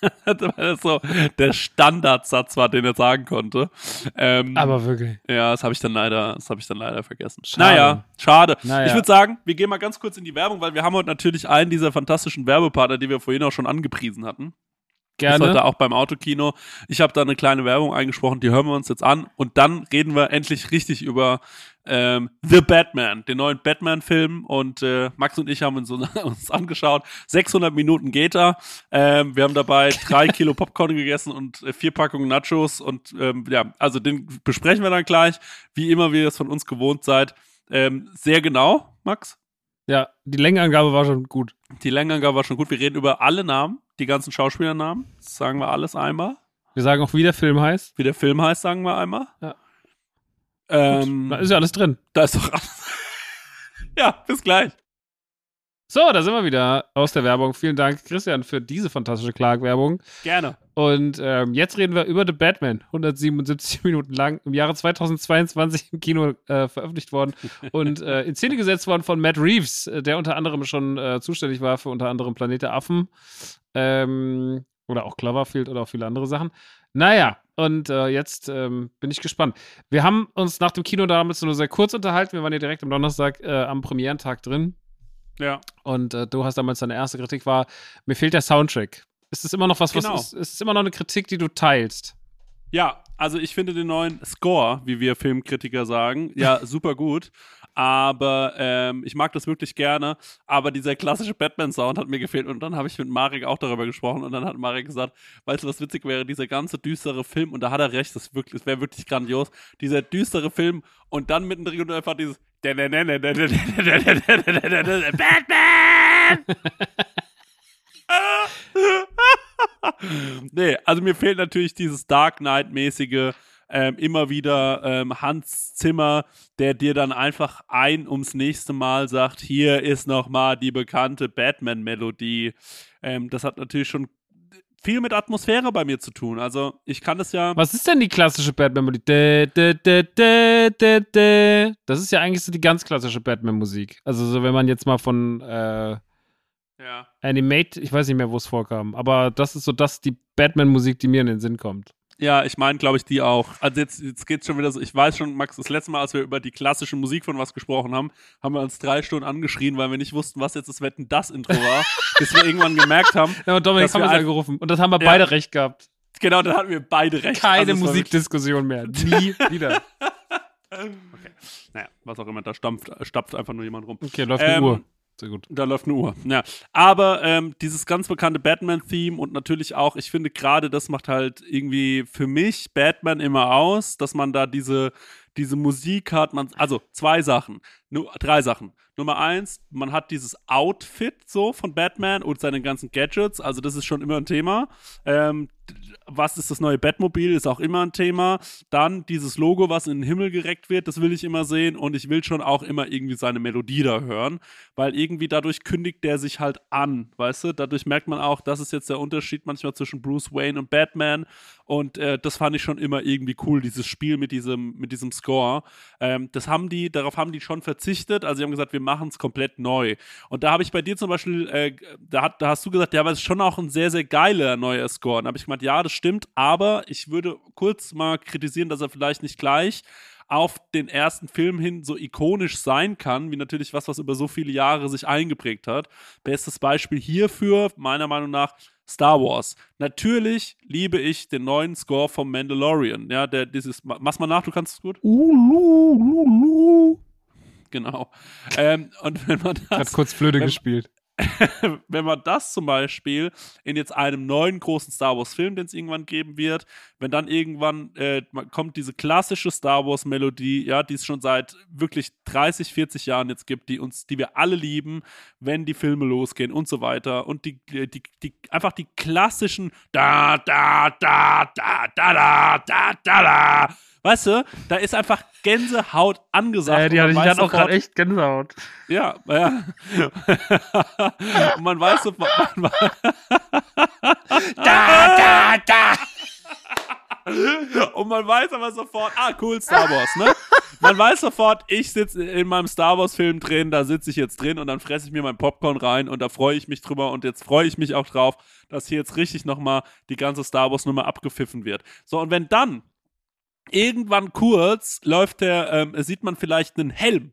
Weil das so der Standardsatz war, den er sagen konnte. Ähm, Aber wirklich. ja, das habe ich dann leider, das habe ich dann leider vergessen. Schade. Naja, schade. Naja. Ich würde sagen, wir gehen mal ganz kurz in die Werbung, weil wir haben heute natürlich einen dieser fantastischen Werbepartner, die wir vorhin auch schon angepriesen hatten. Ist heute Gerne. auch beim Autokino. Ich habe da eine kleine Werbung eingesprochen, die hören wir uns jetzt an und dann reden wir endlich richtig über ähm, The Batman, den neuen Batman-Film und äh, Max und ich haben uns, uns angeschaut. 600 Minuten geht er. Ähm, wir haben dabei drei Kilo Popcorn gegessen und äh, vier Packungen Nachos und ähm, ja, also den besprechen wir dann gleich, wie immer, wie ihr es von uns gewohnt seid. Ähm, sehr genau, Max. Ja, die Längenangabe war schon gut. Die Längenangabe war schon gut. Wir reden über alle Namen, die ganzen Schauspielernamen. Das sagen wir alles einmal. Wir sagen auch, wie der Film heißt. Wie der Film heißt, sagen wir einmal. Ja. Ähm, Da ist ja alles drin. da ist doch alles. ja, bis gleich. So, da sind wir wieder aus der Werbung. Vielen Dank, Christian, für diese fantastische Clark-Werbung. Gerne. Und ähm, jetzt reden wir über The Batman. 177 Minuten lang. Im Jahre 2022 im Kino äh, veröffentlicht worden und äh, in Szene gesetzt worden von Matt Reeves, äh, der unter anderem schon äh, zuständig war für unter anderem Planet der Affen. Ähm, oder auch Cloverfield oder auch viele andere Sachen. Naja, und äh, jetzt ähm, bin ich gespannt. Wir haben uns nach dem Kino damals nur sehr kurz unterhalten. Wir waren ja direkt am Donnerstag äh, am Premierentag drin. Ja. Und äh, du hast damals deine erste Kritik war, mir fehlt der Soundtrack. Ist das immer noch was, Genau. was ist, ist es immer noch eine Kritik, die du teilst? Ja, also ich finde den neuen Score, wie wir Filmkritiker sagen, ja, super gut. Aber ähm, ich mag das wirklich gerne. Aber dieser klassische Batman-Sound hat mir gefehlt. Und dann habe ich mit Marek auch darüber gesprochen. Und dann hat Marek gesagt, weißt du, was witzig wäre? Dieser ganze düstere Film. Und da hat er recht, das, das wäre wirklich grandios. Dieser düstere Film. Und dann mittendrin einfach dieses Batman! nee, also mir fehlt natürlich dieses Dark Knight-mäßige ähm, immer wieder ähm, Hans Zimmer, der dir dann einfach ein ums nächste Mal sagt, hier ist nochmal die bekannte Batman-Melodie. Ähm, das hat natürlich schon viel mit Atmosphäre bei mir zu tun. Also ich kann das ja. Was ist denn die klassische Batman-Melodie? Das ist ja eigentlich so die ganz klassische Batman-Musik. Also so, wenn man jetzt mal von äh, ja. Animate, ich weiß nicht mehr, wo es vorkam, aber das ist so das die Batman-Musik, die mir in den Sinn kommt. Ja, ich meine, glaube ich, die auch. Also jetzt, jetzt geht es schon wieder so. Ich weiß schon, Max, das letzte Mal, als wir über die klassische Musik von was gesprochen haben, haben wir uns drei Stunden angeschrien, weil wir nicht wussten, was jetzt das Wetten das Intro war, bis wir irgendwann gemerkt haben. Ja, und Dominik haben wir angerufen. Und das haben wir ja. beide recht gehabt. Genau, dann hatten wir beide recht. Keine also Musikdiskussion mehr. Nie wieder. Okay. Naja, was auch immer, da stampft, stapft einfach nur jemand rum. Okay, läuft ähm, die Uhr. Sehr gut. Da läuft eine Uhr. Ja. Aber ähm, dieses ganz bekannte Batman-Theme und natürlich auch, ich finde gerade, das macht halt irgendwie für mich Batman immer aus, dass man da diese, diese Musik hat. Man, also zwei Sachen, nur drei Sachen. Nummer eins, man hat dieses Outfit so von Batman und seine ganzen Gadgets. Also das ist schon immer ein Thema. Ähm, was ist das neue Batmobil, ist auch immer ein Thema. Dann dieses Logo, was in den Himmel gereckt wird, das will ich immer sehen. Und ich will schon auch immer irgendwie seine Melodie da hören, weil irgendwie dadurch kündigt der sich halt an, weißt du? Dadurch merkt man auch, das ist jetzt der Unterschied manchmal zwischen Bruce Wayne und Batman. Und äh, das fand ich schon immer irgendwie cool, dieses Spiel mit diesem, mit diesem Score. Ähm, das haben die, darauf haben die schon verzichtet. Also sie haben gesagt, wir machen es komplett neu. Und da habe ich bei dir zum Beispiel, äh, da, hat, da hast du gesagt, ja, aber es ist schon auch ein sehr, sehr geiler neuer Score. Und da habe ich gemeint, ja, das stimmt, aber ich würde kurz mal kritisieren, dass er vielleicht nicht gleich auf den ersten Film hin so ikonisch sein kann, wie natürlich was, was über so viele Jahre sich eingeprägt hat. Bestes Beispiel hierfür, meiner Meinung nach, Star Wars. Natürlich liebe ich den neuen Score vom Mandalorian. Ja, der dieses, mach's mal nach, du kannst es gut. Genau. Ähm, und wenn man das. Hat kurz Flöte wenn, gespielt. wenn man das zum Beispiel in jetzt einem neuen großen Star Wars-Film, den es irgendwann geben wird, wenn dann irgendwann äh, kommt diese klassische Star Wars-Melodie, ja, die es schon seit wirklich 30, 40 Jahren jetzt gibt, die uns, die wir alle lieben, wenn die Filme losgehen und so weiter. Und die, die, die, die einfach die klassischen da, da, da, da, da, da, da, da, da Weißt du, da ist einfach Gänsehaut angesagt. Ja, die, hat, die hat auch gerade echt Gänsehaut. Ja, ja. und man weiß sofort. da, da, da. Und man weiß aber sofort, ah, cool, Star Wars, ne? Man weiß sofort, ich sitze in meinem Star Wars-Film drin, da sitze ich jetzt drin und dann fresse ich mir mein Popcorn rein und da freue ich mich drüber und jetzt freue ich mich auch drauf, dass hier jetzt richtig nochmal die ganze Star Wars-Nummer abgepfiffen wird. So, und wenn dann irgendwann kurz läuft der, ähm, sieht man vielleicht einen Helm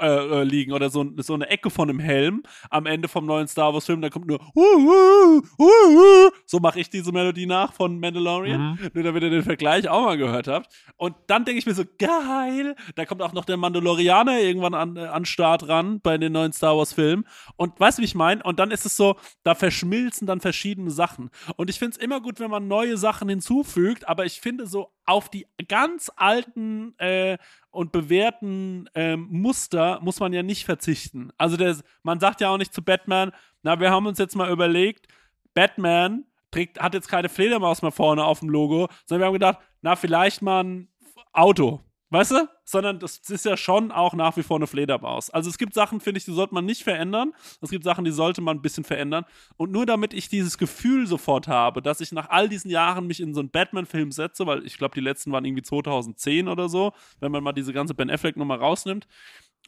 äh, äh, liegen oder so, so eine Ecke von einem Helm am Ende vom neuen Star Wars Film, da kommt nur uh, uh, uh, so mache ich diese Melodie nach von Mandalorian, mhm. nur damit ihr den Vergleich auch mal gehört habt. Und dann denke ich mir so geil, da kommt auch noch der Mandalorianer irgendwann an, äh, an Start ran bei den neuen Star Wars Filmen und weißt du, wie ich meine? Und dann ist es so, da verschmilzen dann verschiedene Sachen und ich finde es immer gut, wenn man neue Sachen hinzufügt, aber ich finde so auf die ganz alten äh, und bewährten ähm, Muster muss man ja nicht verzichten. Also der, man sagt ja auch nicht zu Batman, na, wir haben uns jetzt mal überlegt, Batman trägt, hat jetzt keine Fledermaus mehr vorne auf dem Logo, sondern wir haben gedacht, na, vielleicht mal ein Auto. Weißt du? Sondern das ist ja schon auch nach wie vor eine Fledermaus. Also es gibt Sachen, finde ich, die sollte man nicht verändern. Es gibt Sachen, die sollte man ein bisschen verändern. Und nur damit ich dieses Gefühl sofort habe, dass ich nach all diesen Jahren mich in so einen Batman-Film setze, weil ich glaube, die letzten waren irgendwie 2010 oder so, wenn man mal diese ganze Ben Affleck-Nummer rausnimmt.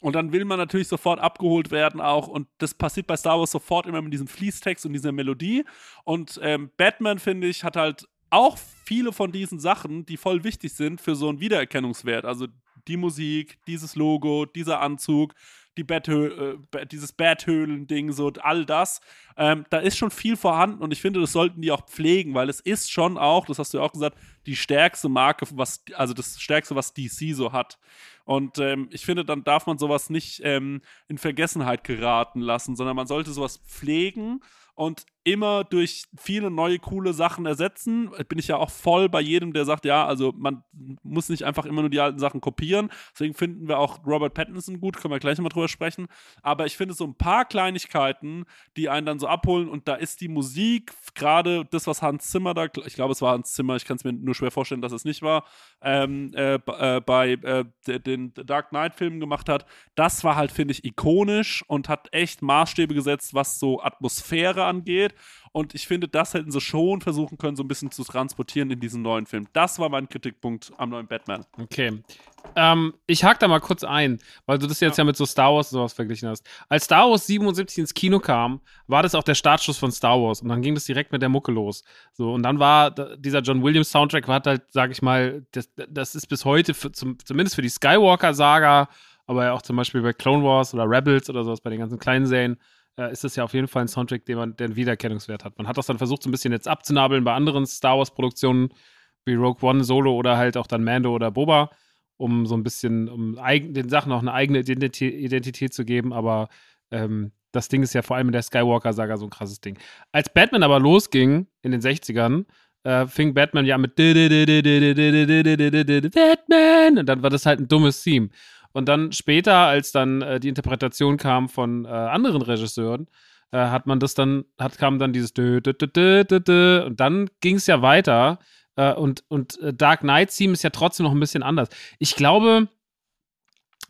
Und dann will man natürlich sofort abgeholt werden auch. Und das passiert bei Star Wars sofort immer mit diesem Fließtext und dieser Melodie. Und ähm, Batman, finde ich, hat halt auch viele von diesen Sachen, die voll wichtig sind für so einen Wiedererkennungswert. Also die Musik, dieses Logo, dieser Anzug, die Betthö äh, dieses Betthöhlen-Ding, so all das. Ähm, da ist schon viel vorhanden und ich finde, das sollten die auch pflegen, weil es ist schon auch, das hast du ja auch gesagt, die stärkste Marke, was, also das stärkste, was DC so hat. Und ähm, ich finde, dann darf man sowas nicht ähm, in Vergessenheit geraten lassen, sondern man sollte sowas pflegen und immer durch viele neue coole Sachen ersetzen. Bin ich ja auch voll bei jedem, der sagt, ja, also man muss nicht einfach immer nur die alten Sachen kopieren. Deswegen finden wir auch Robert Pattinson gut, können wir gleich nochmal drüber sprechen. Aber ich finde so ein paar Kleinigkeiten, die einen dann so abholen und da ist die Musik, gerade das, was Hans Zimmer da, ich glaube, es war Hans Zimmer, ich kann es mir nur schwer vorstellen, dass es nicht war, ähm, äh, äh, bei äh, den Dark Knight-Filmen gemacht hat, das war halt, finde ich, ikonisch und hat echt Maßstäbe gesetzt, was so Atmosphäre angeht. Und ich finde, das hätten sie schon versuchen können, so ein bisschen zu transportieren in diesen neuen Film. Das war mein Kritikpunkt am neuen Batman. Okay. Ähm, ich hake da mal kurz ein, weil du das jetzt ja. ja mit so Star Wars und sowas verglichen hast. Als Star Wars 77 ins Kino kam, war das auch der Startschuss von Star Wars und dann ging das direkt mit der Mucke los. So und dann war dieser John Williams Soundtrack war halt, sag ich mal, das, das ist bis heute für, zum, zumindest für die Skywalker Saga, aber ja auch zum Beispiel bei Clone Wars oder Rebels oder sowas bei den ganzen kleinen Serien äh, ist das ja auf jeden Fall ein Soundtrack, den man, der einen Wiedererkennungswert hat. Man hat das dann versucht, so ein bisschen jetzt abzunabeln bei anderen Star Wars-Produktionen wie Rogue One, Solo oder halt auch dann Mando oder Boba, um so ein bisschen, um den Sachen auch eine eigene Identität, Identität zu geben, aber ähm, das Ding ist ja vor allem in der Skywalker-Saga so ein krasses Ding. Als Batman aber losging in den 60ern, äh, fing Batman ja mit Batman und dann war das halt ein dummes Theme. Und dann später, als dann äh, die Interpretation kam von äh, anderen Regisseuren, äh, hat man das dann, hat, kam dann dieses dö, dö, dö, dö, dö, dö, und dann ging es ja weiter. Äh, und und äh, Dark Knight Theme ist ja trotzdem noch ein bisschen anders. Ich glaube,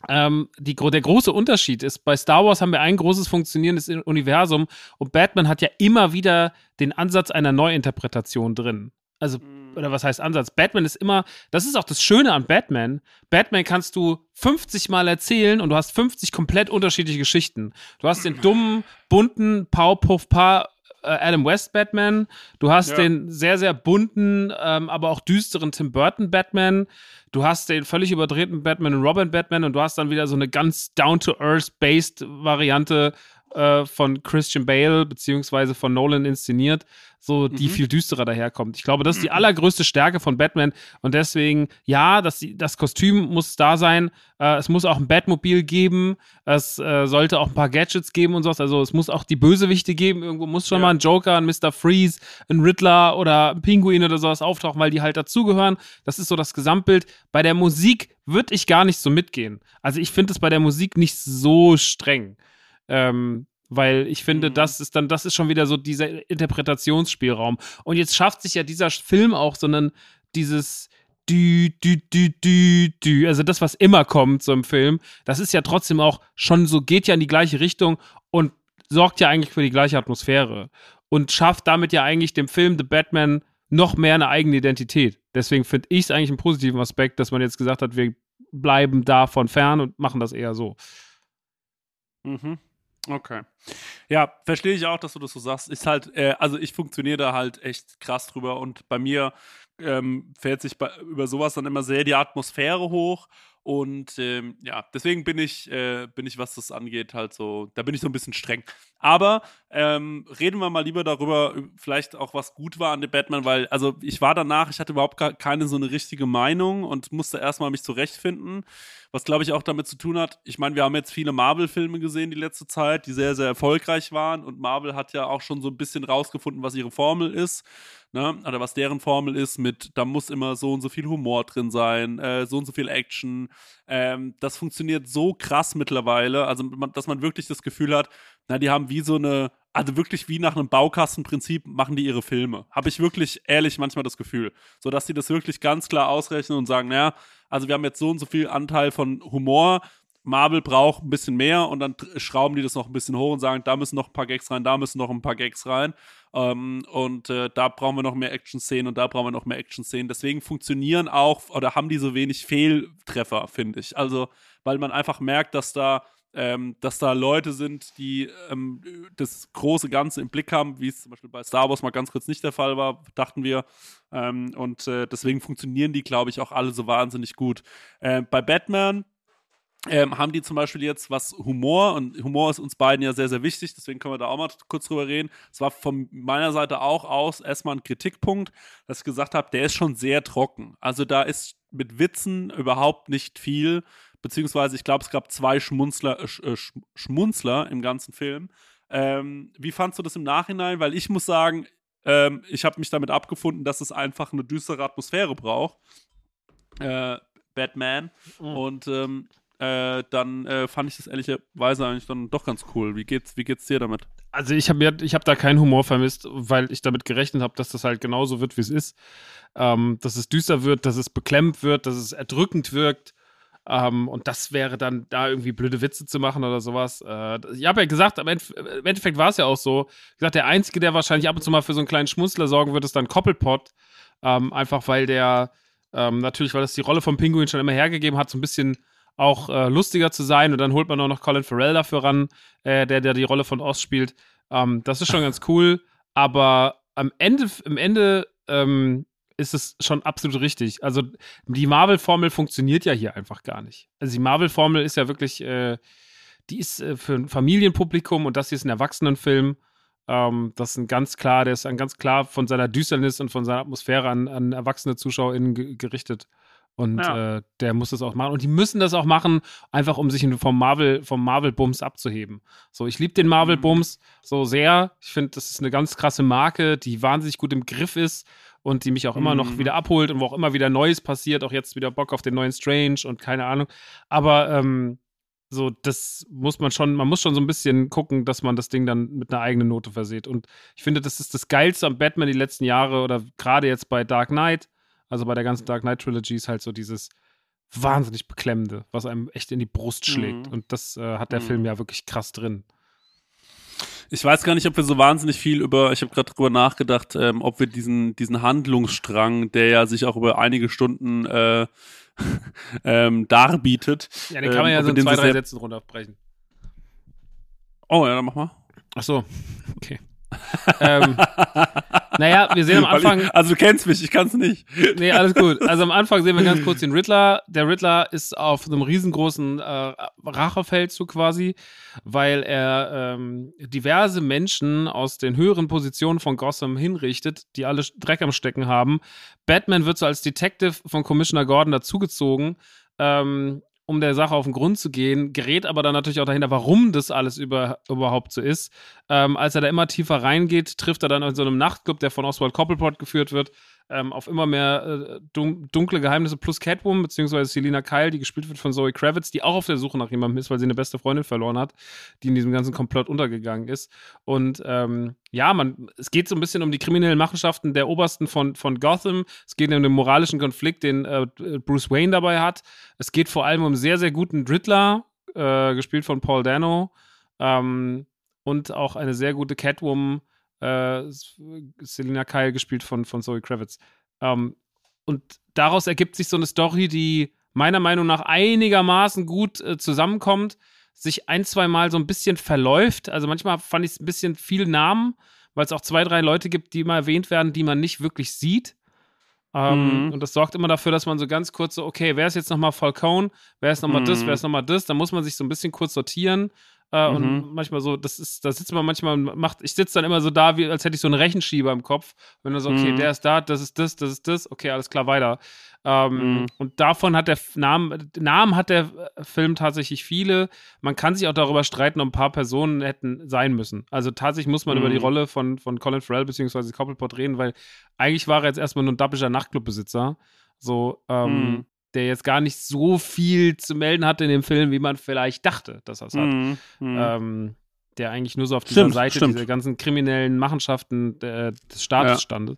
ähm, die, der große Unterschied ist, bei Star Wars haben wir ein großes funktionierendes Universum und Batman hat ja immer wieder den Ansatz einer Neuinterpretation drin. Also mhm oder was heißt Ansatz? Batman ist immer, das ist auch das Schöne an Batman. Batman kannst du 50 Mal erzählen und du hast 50 komplett unterschiedliche Geschichten. Du hast den dummen, bunten, Powerpuff Pa äh, Adam West Batman. Du hast ja. den sehr, sehr bunten, ähm, aber auch düsteren Tim Burton Batman. Du hast den völlig überdrehten Batman und Robin Batman und du hast dann wieder so eine ganz down-to-earth-based Variante äh, von Christian Bale beziehungsweise von Nolan inszeniert, so die mhm. viel düsterer daherkommt. Ich glaube, das ist die mhm. allergrößte Stärke von Batman und deswegen, ja, das, das Kostüm muss da sein, äh, es muss auch ein Batmobil geben, es äh, sollte auch ein paar Gadgets geben und sowas, also es muss auch die Bösewichte geben, irgendwo muss schon ja. mal ein Joker, ein Mr. Freeze, ein Riddler oder ein Pinguin oder sowas auftauchen, weil die halt dazugehören. Das ist so das Gesamtbild. Bei der Musik würde ich gar nicht so mitgehen. Also ich finde es bei der Musik nicht so streng. Ähm, weil ich finde, mhm. das ist dann, das ist schon wieder so dieser Interpretationsspielraum. Und jetzt schafft sich ja dieser Film auch, sondern dieses dü, dü, dü, dü, dü, also das, was immer kommt so im Film, das ist ja trotzdem auch schon so, geht ja in die gleiche Richtung und sorgt ja eigentlich für die gleiche Atmosphäre und schafft damit ja eigentlich dem Film The Batman noch mehr eine eigene Identität. Deswegen finde ich es eigentlich einen positiven Aspekt, dass man jetzt gesagt hat, wir bleiben davon fern und machen das eher so. Mhm. Okay. Ja, verstehe ich auch, dass du das so sagst. Ist halt, äh, also ich funktioniere da halt echt krass drüber und bei mir ähm, fährt sich bei, über sowas dann immer sehr die Atmosphäre hoch und ähm, ja, deswegen bin ich, äh, bin ich, was das angeht, halt so, da bin ich so ein bisschen streng. Aber ähm, reden wir mal lieber darüber, vielleicht auch was gut war an The Batman, weil, also ich war danach, ich hatte überhaupt keine so eine richtige Meinung und musste erstmal mich zurechtfinden. Was glaube ich auch damit zu tun hat, ich meine, wir haben jetzt viele Marvel-Filme gesehen die letzte Zeit, die sehr, sehr erfolgreich waren und Marvel hat ja auch schon so ein bisschen rausgefunden, was ihre Formel ist ne? Oder was deren Formel ist mit, da muss immer so und so viel Humor drin sein, äh, so und so viel Action. Ähm, das funktioniert so krass mittlerweile, also dass man wirklich das Gefühl hat, na, die haben wie so eine, also wirklich wie nach einem Baukastenprinzip machen die ihre Filme. Habe ich wirklich ehrlich manchmal das Gefühl. So dass die das wirklich ganz klar ausrechnen und sagen, naja, also wir haben jetzt so und so viel Anteil von Humor, Marvel braucht ein bisschen mehr und dann schrauben die das noch ein bisschen hoch und sagen, da müssen noch ein paar Gags rein, da müssen noch ein paar Gags rein. Ähm, und äh, da brauchen wir noch mehr Action-Szenen und da brauchen wir noch mehr Action-Szenen. Deswegen funktionieren auch oder haben die so wenig Fehltreffer, finde ich. Also, weil man einfach merkt, dass da ähm, dass da Leute sind, die ähm, das große Ganze im Blick haben, wie es zum Beispiel bei Star Wars mal ganz kurz nicht der Fall war, dachten wir. Ähm, und äh, deswegen funktionieren die, glaube ich, auch alle so wahnsinnig gut. Äh, bei Batman ähm, haben die zum Beispiel jetzt was Humor und Humor ist uns beiden ja sehr, sehr wichtig, deswegen können wir da auch mal kurz drüber reden. Es war von meiner Seite auch aus erstmal ein Kritikpunkt, dass ich gesagt habe, der ist schon sehr trocken. Also da ist mit Witzen überhaupt nicht viel, beziehungsweise ich glaube, es gab zwei Schmunzler, äh, Schmunzler im ganzen Film. Ähm, wie fandst du das im Nachhinein? Weil ich muss sagen, ähm, ich habe mich damit abgefunden, dass es einfach eine düstere Atmosphäre braucht. Äh, Batman. Mhm. Und ähm, äh, dann äh, fand ich das ehrlicherweise eigentlich dann doch ganz cool. Wie geht's, wie geht's dir damit? Also ich habe ich hab da keinen Humor vermisst, weil ich damit gerechnet habe, dass das halt genauso wird, wie es ist. Ähm, dass es düster wird, dass es beklemmt wird, dass es erdrückend wirkt. Ähm, und das wäre dann da irgendwie blöde Witze zu machen oder sowas. Äh, ich habe ja gesagt, im, Endeffekt war es ja auch so. Gesagt, der Einzige, der wahrscheinlich ab und zu mal für so einen kleinen Schmunzler sorgen wird, ist dann Koppelpot. Ähm, einfach weil der, ähm, natürlich, weil das die Rolle vom Pinguin schon immer hergegeben hat, so ein bisschen auch äh, lustiger zu sein. Und dann holt man auch noch Colin Farrell dafür ran, äh, der, der die Rolle von Oz spielt. Ähm, das ist schon ganz cool. Aber am Ende, im Ende ähm, ist es schon absolut richtig. Also die Marvel-Formel funktioniert ja hier einfach gar nicht. Also die Marvel-Formel ist ja wirklich, äh, die ist äh, für ein Familienpublikum und das hier ist ein Erwachsenenfilm. Ähm, das ist ein ganz klar, der ist ein ganz klar von seiner Düsternis und von seiner Atmosphäre an, an erwachsene ZuschauerInnen gerichtet. Und ja. äh, der muss das auch machen. Und die müssen das auch machen, einfach um sich vom Marvel, vom Marvel-Bums abzuheben. So, ich liebe den Marvel-Bums mhm. so sehr. Ich finde, das ist eine ganz krasse Marke, die wahnsinnig gut im Griff ist und die mich auch immer mhm. noch wieder abholt und wo auch immer wieder Neues passiert. Auch jetzt wieder Bock auf den neuen Strange und keine Ahnung. Aber ähm, so, das muss man schon, man muss schon so ein bisschen gucken, dass man das Ding dann mit einer eigenen Note verseht. Und ich finde, das ist das Geilste am Batman die letzten Jahre oder gerade jetzt bei Dark Knight also bei der ganzen Dark Knight Trilogy ist halt so dieses wahnsinnig beklemmende, was einem echt in die Brust schlägt. Mhm. Und das äh, hat der mhm. Film ja wirklich krass drin. Ich weiß gar nicht, ob wir so wahnsinnig viel über, ich habe gerade drüber nachgedacht, ähm, ob wir diesen, diesen Handlungsstrang, der ja sich auch über einige Stunden äh, ähm, darbietet. Ja, den kann man ähm, ja so in zwei, drei Sätzen runterbrechen. Oh, ja, dann mach mal. Ach so, okay ähm, naja, wir sehen am Anfang. Ich, also du kennst mich, ich kann es nicht. Nee, alles gut. Also am Anfang sehen wir ganz kurz den Riddler. Der Riddler ist auf einem riesengroßen äh, Rachefeldzug quasi, weil er ähm, diverse Menschen aus den höheren Positionen von Gotham hinrichtet, die alle Dreck am Stecken haben. Batman wird so als Detective von Commissioner Gordon dazugezogen. Ähm, um der Sache auf den Grund zu gehen, gerät aber dann natürlich auch dahinter, warum das alles über, überhaupt so ist. Ähm, als er da immer tiefer reingeht, trifft er dann in so einem Nachtclub, der von Oswald Cobblepot geführt wird, ähm, auf immer mehr äh, dunkle Geheimnisse plus Catwoman, beziehungsweise Selina Kyle, die gespielt wird von Zoe Kravitz, die auch auf der Suche nach jemandem ist, weil sie eine beste Freundin verloren hat, die in diesem ganzen Komplott untergegangen ist. Und ähm, ja, man, es geht so ein bisschen um die kriminellen Machenschaften der Obersten von, von Gotham. Es geht um den moralischen Konflikt, den äh, Bruce Wayne dabei hat. Es geht vor allem um einen sehr, sehr guten Drittler, äh, gespielt von Paul Dano. Ähm, und auch eine sehr gute Catwoman, äh, Selina Kyle gespielt von, von Zoe Kravitz. Ähm, und daraus ergibt sich so eine Story, die meiner Meinung nach einigermaßen gut äh, zusammenkommt, sich ein, zwei Mal so ein bisschen verläuft. Also manchmal fand ich es ein bisschen viel Namen, weil es auch zwei, drei Leute gibt, die immer erwähnt werden, die man nicht wirklich sieht. Ähm, mhm. Und das sorgt immer dafür, dass man so ganz kurz so, okay, wer ist jetzt nochmal Falcone, wer ist nochmal mhm. das, wer ist nochmal das, dann muss man sich so ein bisschen kurz sortieren äh, mhm. Und manchmal so, das ist, da sitzt man manchmal und macht, ich sitze dann immer so da, wie, als hätte ich so einen Rechenschieber im Kopf. Wenn du so, okay, mhm. der ist da, das ist das, das ist das, okay, alles klar, weiter. Ähm, mhm. Und davon hat der Namen, Namen hat der Film tatsächlich viele. Man kann sich auch darüber streiten, ob ein paar Personen hätten sein müssen. Also tatsächlich muss man über die mhm. Rolle von, von Colin Farrell bzw. Couplepot reden, weil eigentlich war er jetzt erstmal nur ein dappischer Nachtclubbesitzer. So, ähm, mhm der jetzt gar nicht so viel zu melden hatte in dem Film, wie man vielleicht dachte, dass er es hat. Mhm, mhm. Ähm, der eigentlich nur so auf dieser stimmt, Seite stimmt. dieser ganzen kriminellen Machenschaften der, des Staates ja. stand.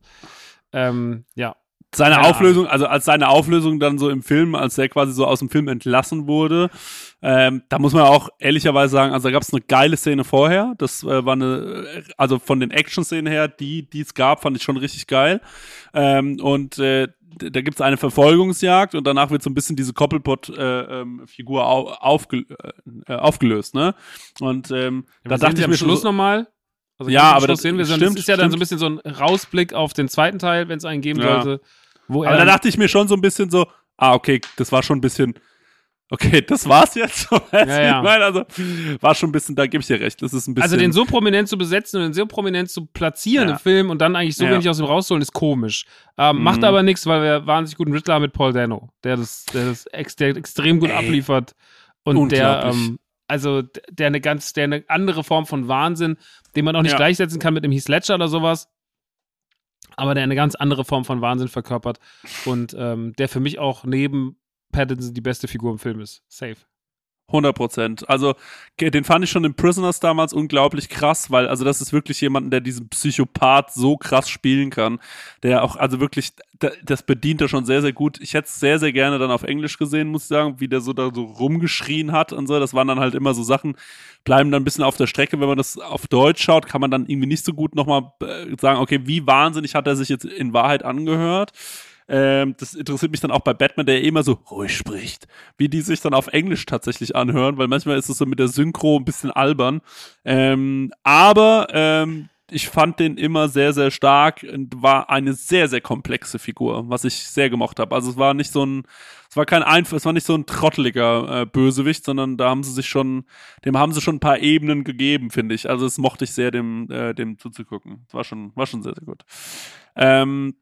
Ähm, ja. Seine Keine Auflösung, Ahnung. also als seine Auflösung dann so im Film, als der quasi so aus dem Film entlassen wurde, ähm, da muss man auch ehrlicherweise sagen, also da gab es eine geile Szene vorher. Das äh, war eine, also von den Action-Szenen her, die die es gab, fand ich schon richtig geil. Ähm, und äh, da gibt es eine Verfolgungsjagd und danach wird so ein bisschen diese Koppelpot-Figur äh, ähm, au aufge äh, aufgelöst, ne? Und ähm, ja, da dachte ich mir Schluss so, nochmal. Also ja, aber das sehen wir stimmt, das ist ja stimmt. dann so ein bisschen so ein Rausblick auf den zweiten Teil, wenn es einen geben ja. sollte. Wo aber da dachte ich mir schon so ein bisschen so, ah, okay, das war schon ein bisschen Okay, das war's jetzt. ja, ja. Ich meine, also war schon ein bisschen, da gebe ich dir recht. Das ist ein bisschen. Also den so prominent zu besetzen und den so prominent zu platzieren ja. im Film und dann eigentlich so wenig aus ihm rausholen, ist komisch. Ähm, mhm. Macht aber nichts, weil wir wahnsinnig guten Riddler mit Paul Dano, der das, der das ex, der extrem gut Ey. abliefert und der, ähm, also der eine ganz, der eine andere Form von Wahnsinn, den man auch nicht Ja. gleichsetzen kann mit dem Heath Ledger oder sowas, aber der eine ganz andere Form von Wahnsinn verkörpert und ähm, der für mich auch neben Pattinson die beste Figur im Film ist. Safe. 100 Prozent. Also, den fand ich schon in Prisoners damals unglaublich krass, weil, also, das ist wirklich jemand, der diesen Psychopath so krass spielen kann. Der auch, also wirklich, da- das bedient er schon sehr, sehr gut. Ich hätte es sehr, sehr gerne dann auf Englisch gesehen, muss ich sagen, wie der so da so rumgeschrien hat und so. Das waren dann halt immer so Sachen, bleiben dann ein bisschen auf der Strecke. Wenn man das auf Deutsch schaut, kann man dann irgendwie nicht so gut nochmal äh, sagen, okay, wie wahnsinnig hat er sich jetzt in Wahrheit angehört. Ähm, das interessiert mich dann auch bei Batman, der immer so ruhig spricht, wie die sich dann auf Englisch tatsächlich anhören, weil manchmal ist es so mit der Synchro ein bisschen albern. Ähm, aber ähm, ich fand den immer sehr, sehr stark und war eine sehr, sehr komplexe Figur, was ich sehr gemocht habe. Also es war nicht so ein, es war kein einfach, es war nicht so ein trotteliger äh, Bösewicht, sondern da haben sie sich schon, dem haben sie schon ein paar Ebenen gegeben, finde ich. Also es mochte ich sehr, dem, äh, dem zuzugucken. Es war schon, war schon sehr, sehr gut. Ähm,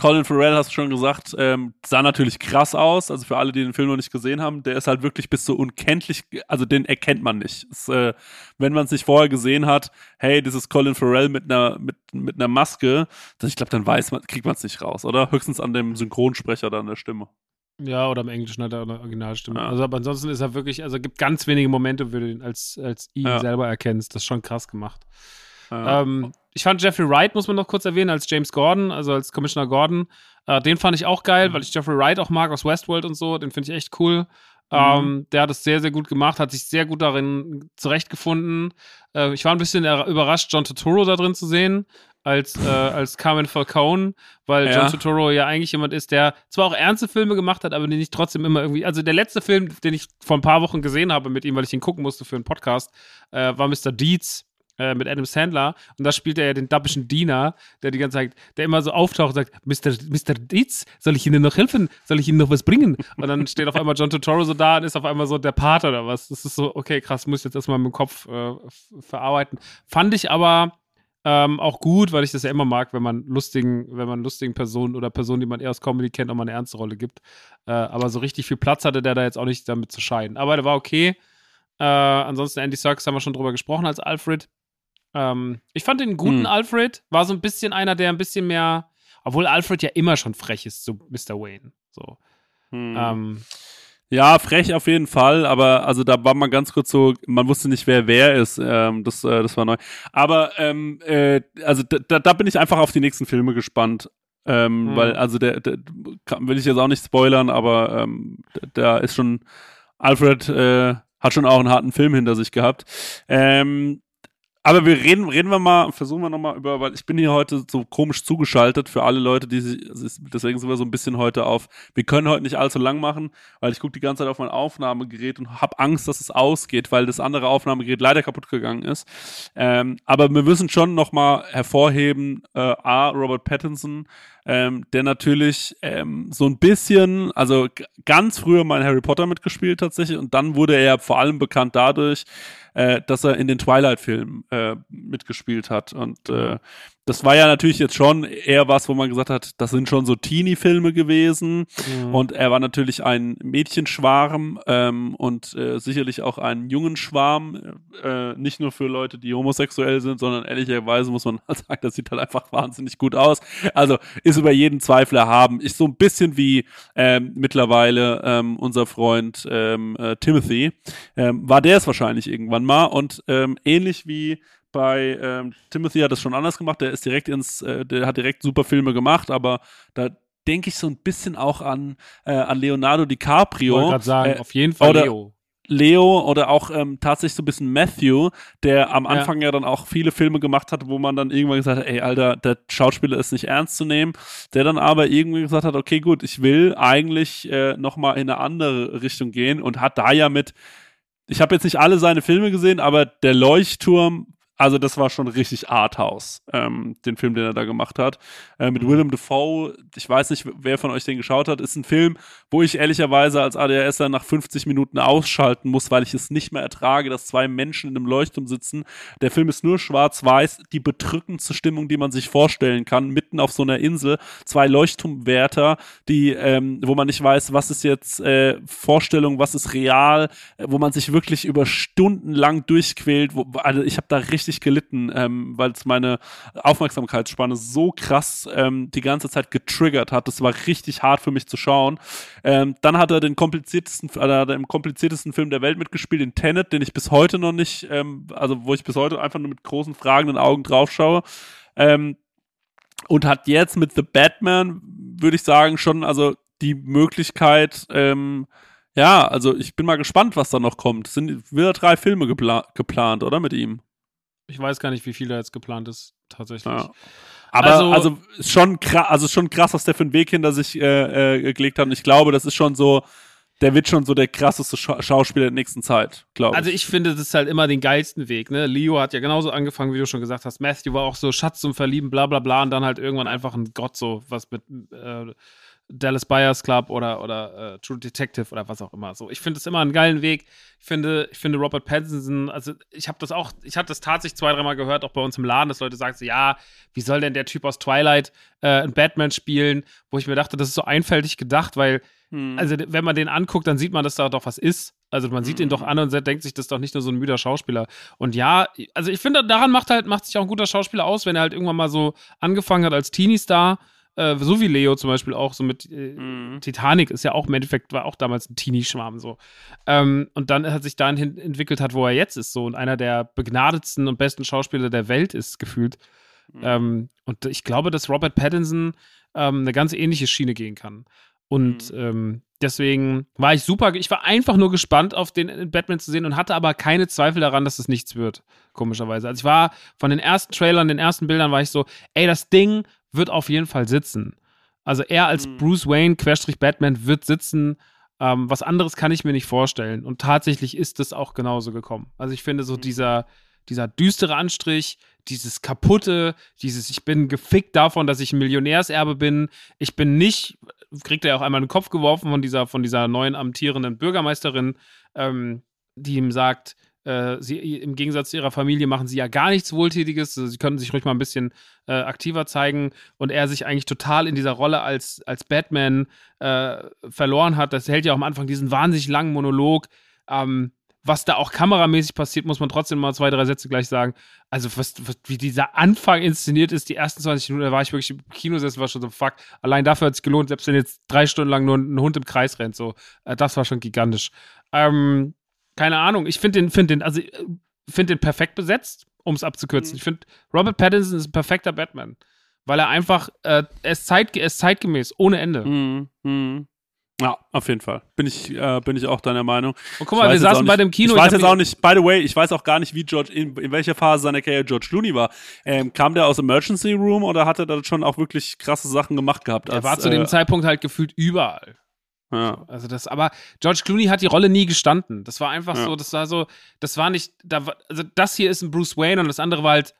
Colin Farrell, hast du schon gesagt, ähm, sah natürlich krass aus. Also für alle, die den Film noch nicht gesehen haben, der ist halt wirklich bis so unkenntlich, also den erkennt man nicht. Es, äh, wenn man es nicht vorher gesehen hat, hey, das ist Colin Farrell mit einer, mit, mit einer Maske, dann, ich glaube, dann weiß man, kriegt man es nicht raus, oder? Höchstens an dem Synchronsprecher oder an der Stimme. Ja, oder im Englischen hat er eine Originalstimme. Ja. Also, aber ansonsten ist er wirklich, also gibt ganz wenige Momente, wo du ihn als, als ihn Ja. selber erkennst. Das ist schon krass gemacht. Ja. Ähm, ich fand Jeffrey Wright, muss man noch kurz erwähnen, als James Gordon, also als Commissioner Gordon. Äh, den fand ich auch geil, weil ich Jeffrey Wright auch mag aus Westworld und so. Den finde ich echt cool. Ähm, der hat es sehr, sehr gut gemacht, hat sich sehr gut darin zurechtgefunden. Äh, ich war ein bisschen er- überrascht, John Turturro da drin zu sehen, als, äh, als Carmen Falcone, weil Ja. John Turturro ja eigentlich jemand ist, der zwar auch ernste Filme gemacht hat, aber den ich trotzdem immer irgendwie. Also der letzte Film, den ich vor ein paar Wochen gesehen habe mit ihm, weil ich ihn gucken musste für einen Podcast, äh, war Mr. Deeds äh, mit Adam Sandler und da spielt er ja den dappischen Diener, der die ganze Zeit, der immer so auftaucht und sagt, Mr. Mr. Dietz, soll ich Ihnen noch helfen? Soll ich Ihnen noch was bringen? Und dann steht auf einmal John Turturro so da und ist auf einmal so der Pater oder was. Das ist so, okay, krass, muss ich jetzt erstmal im Kopf äh, verarbeiten. Fand ich aber ähm, auch gut, weil ich das ja immer mag, wenn man lustigen, wenn man lustigen Personen oder Personen, die man eher aus Comedy kennt, auch mal eine ernste Rolle gibt. Äh, aber so richtig viel Platz hatte der da jetzt auch nicht damit zu scheiden. Aber der war okay. Äh, ansonsten Andy Serkis haben wir schon drüber gesprochen als Alfred. Ähm, ich fand den guten Hm. Alfred, war so ein bisschen einer, der ein bisschen mehr, obwohl Alfred ja immer schon frech ist, so Mr. Wayne. So. Hm. Ähm, Ja, frech auf jeden Fall, aber also da war man ganz kurz so, man wusste nicht, wer wer ist. Ähm, das, äh, das war neu. Aber ähm, äh, also da, da, bin ich einfach auf die nächsten Filme gespannt. Ähm, Mhm. Weil, also der, der will ich jetzt auch nicht spoilern, aber ähm, da ist schon, Alfred äh, hat schon auch einen harten Film hinter sich gehabt. Ähm, aber wir reden, reden wir mal, versuchen wir nochmal über, weil ich bin hier heute so komisch zugeschaltet für alle Leute, die sich, deswegen sind wir so ein bisschen heute auf, wir können heute nicht allzu lang machen, weil ich gucke die ganze Zeit auf mein Aufnahmegerät und habe Angst, dass es ausgeht, weil das andere Aufnahmegerät leider kaputt gegangen ist. Ähm, aber wir müssen schon nochmal hervorheben, äh, A, Robert Pattinson, ähm, der natürlich ähm, so ein bisschen, also ganz früher mal in Harry Potter mitgespielt tatsächlich und dann wurde er vor allem bekannt dadurch, äh, dass er in den Twilight-Filmen äh, mitgespielt hat. Und äh, das war ja natürlich jetzt schon eher was, wo man gesagt hat, das sind schon so Teenie-Filme gewesen. Mhm. Und er war natürlich ein Mädchenschwarm ähm, und äh, sicherlich auch ein Jungenschwarm. Äh, nicht nur für Leute, die homosexuell sind, sondern ehrlicherweise muss man halt sagen, das sieht halt einfach wahnsinnig gut aus. Also ist über jeden Zweifel erhaben. Ist so ein bisschen wie ähm, mittlerweile ähm, unser Freund ähm, äh, Timothy. Ähm, war der es wahrscheinlich irgendwann mal. Und ähm, ähnlich wie bei ähm, Timothy hat es schon anders gemacht. Der ist direkt ins, äh, der hat direkt super Filme gemacht, aber da denke ich so ein bisschen auch an, äh, an Leonardo ich DiCaprio. wollte gerade sagen, äh, auf jeden Fall oder- Leo. Leo oder auch ähm, tatsächlich so ein bisschen Matthew, der am Ja. Anfang ja. dann auch viele Filme gemacht hat, wo man dann irgendwann gesagt hat, ey, Alter, der Schauspieler ist nicht ernst zu nehmen, der dann aber irgendwie gesagt hat, okay, gut, ich will eigentlich äh, nochmal in eine andere Richtung gehen und hat da ja mit, ich habe jetzt nicht alle seine Filme gesehen, aber der Leuchtturm also das war schon richtig Arthouse, ähm, den Film, den er da gemacht hat. Äh, mit Willem Dafoe, ich weiß nicht, wer von euch den geschaut hat, ist ein Film, wo ich ehrlicherweise als ADHSer nach 50 Minuten ausschalten muss, weil ich es nicht mehr ertrage, dass zwei Menschen in einem Leuchtturm sitzen. Der Film ist nur schwarz-weiß, die bedrückendste Stimmung, die man sich vorstellen kann, mitten auf so einer Insel, zwei Leuchtturmwärter, die, ähm, wo man nicht weiß, was ist jetzt äh, Vorstellung, was ist real, äh, wo man sich wirklich über Stunden lang durchquält, wo, also ich habe da richtig richtig gelitten, ähm, weil es meine Aufmerksamkeitsspanne so krass ähm, die ganze Zeit getriggert hat. Das war richtig hart für mich zu schauen. Ähm, dann hat er den kompliziertesten, äh, hat er im kompliziertesten Film der Welt mitgespielt, den Tenet, den ich bis heute noch nicht, ähm, also wo ich bis heute einfach nur mit großen fragenden Augen drauf schaue. Ähm, und hat jetzt mit The Batman, würde ich sagen, schon also die Möglichkeit, ähm, ja, also ich bin mal gespannt, was da noch kommt. Es sind wieder drei Filme gepla geplant, oder mit ihm? Ich weiß gar nicht, wie viel da jetzt geplant ist, tatsächlich. Ja. Aber also, also schon krass, also schon krass, was der für einen Weg hinter sich äh, äh, gelegt hat. Und ich glaube, das ist schon so, der wird schon so der krasseste Scha Schauspieler der nächsten Zeit, glaube ich. Also ich finde, das ist halt immer den geilsten Weg, ne? Leo hat ja genauso angefangen, wie du schon gesagt hast. Matthew war auch so Schatz zum Verlieben, bla bla bla, und dann halt irgendwann einfach ein Gott, so was mit äh, Dallas Buyers Club oder, oder äh, True Detective oder was auch immer. So, ich finde es immer einen geilen Weg. Ich finde, ich finde Robert Pattinson, also ich habe das auch, ich habe das tatsächlich zwei, dreimal gehört, auch bei uns im Laden, dass Leute sagen so, ja, wie soll denn der Typ aus Twilight äh, einen Batman spielen? Wo ich mir dachte, das ist so einfältig gedacht, weil, hm. also wenn man den anguckt, dann sieht man, dass da doch was ist. Also man sieht ihn doch hm. an und denkt sich, das ist doch nicht nur so ein müder Schauspieler. Und ja, also ich finde, daran macht halt, macht sich auch ein guter Schauspieler aus, wenn er halt irgendwann mal so angefangen hat als Teenie-Star äh, so wie Leo zum Beispiel auch, so mit äh, mhm. Titanic ist ja auch im Endeffekt, war auch damals ein Teenie-Schwarm so. Ähm, und dann hat sich dahin entwickelt hat, wo er jetzt ist, so und einer der begnadetsten und besten Schauspieler der Welt ist, gefühlt. Mhm. Ähm, und ich glaube, dass Robert Pattinson ähm, eine ganz ähnliche Schiene gehen kann. Und mhm. ähm, deswegen war ich super, ich war einfach nur gespannt auf den Batman zu sehen und hatte aber keine Zweifel daran, dass es nichts wird, komischerweise. Also ich war von den ersten Trailern, den ersten Bildern war ich so, ey, das Ding wird auf jeden Fall sitzen. Also er als mhm. Bruce Wayne, Querstrich Batman, wird sitzen. Ähm, was anderes kann ich mir nicht vorstellen. Und tatsächlich ist es auch genauso gekommen. Also ich finde so mhm. dieser, dieser düstere Anstrich, dieses kaputte, dieses ich bin gefickt davon, dass ich ein Millionärserbe bin. Ich bin nicht, kriegt er auch einmal in den Kopf geworfen von dieser, von dieser neuen amtierenden Bürgermeisterin, ähm, die ihm sagt, sie, Im Gegensatz zu ihrer Familie machen sie ja gar nichts Wohltätiges. Sie können sich ruhig mal ein bisschen äh, aktiver zeigen und er sich eigentlich total in dieser Rolle als, als Batman äh, verloren hat. Das hält ja auch am Anfang diesen wahnsinnig langen Monolog. Ähm, was da auch kameramäßig passiert, muss man trotzdem mal zwei, drei Sätze gleich sagen. Also, was, was, wie dieser Anfang inszeniert ist, die ersten 20 Minuten, da war ich wirklich im Kinosessel, war schon so, fuck, allein dafür hat es gelohnt, selbst wenn jetzt drei Stunden lang nur ein Hund im Kreis rennt, so, äh, das war schon gigantisch. Ähm, keine Ahnung, ich finde den, finde den, also äh, finde den perfekt besetzt, um es abzukürzen. Mhm. Ich finde, Robert Pattinson ist ein perfekter Batman. Weil er einfach, äh, er, ist zeit, er ist zeitgemäß, ohne Ende. Mhm. Mhm. Ja, auf jeden Fall. Bin ich, äh, bin ich auch deiner Meinung. Und guck mal, wir saßen bei dem Kino. Ich weiß jetzt auch nicht, by the way, ich weiß auch gar nicht, wie George, in, in welcher Phase seiner Karriere George Clooney war. Ähm, kam der aus Emergency Room oder hat er da schon auch wirklich krasse Sachen gemacht gehabt? Er war zu dem äh, Zeitpunkt halt gefühlt überall. Ja. Also das, aber George Clooney hat die Rolle nie gestanden. Das war einfach ja. so, das war so, das war nicht, da war, also das hier ist ein Bruce Wayne und das andere war halt,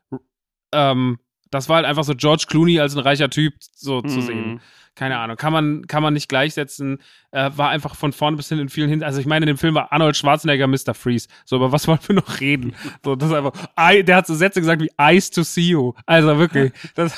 ähm, das war halt einfach so George Clooney als ein reicher Typ so mhm. zu sehen keine Ahnung, kann man, kann man nicht gleichsetzen. Äh, war einfach von vorne bis hin in vielen Hinsichten. Also ich meine, in dem Film war Arnold Schwarzenegger Mr. Freeze. So, aber was wollen wir noch reden? So, das ist einfach, I, der hat so Sätze gesagt wie Ice to see you. Also wirklich, das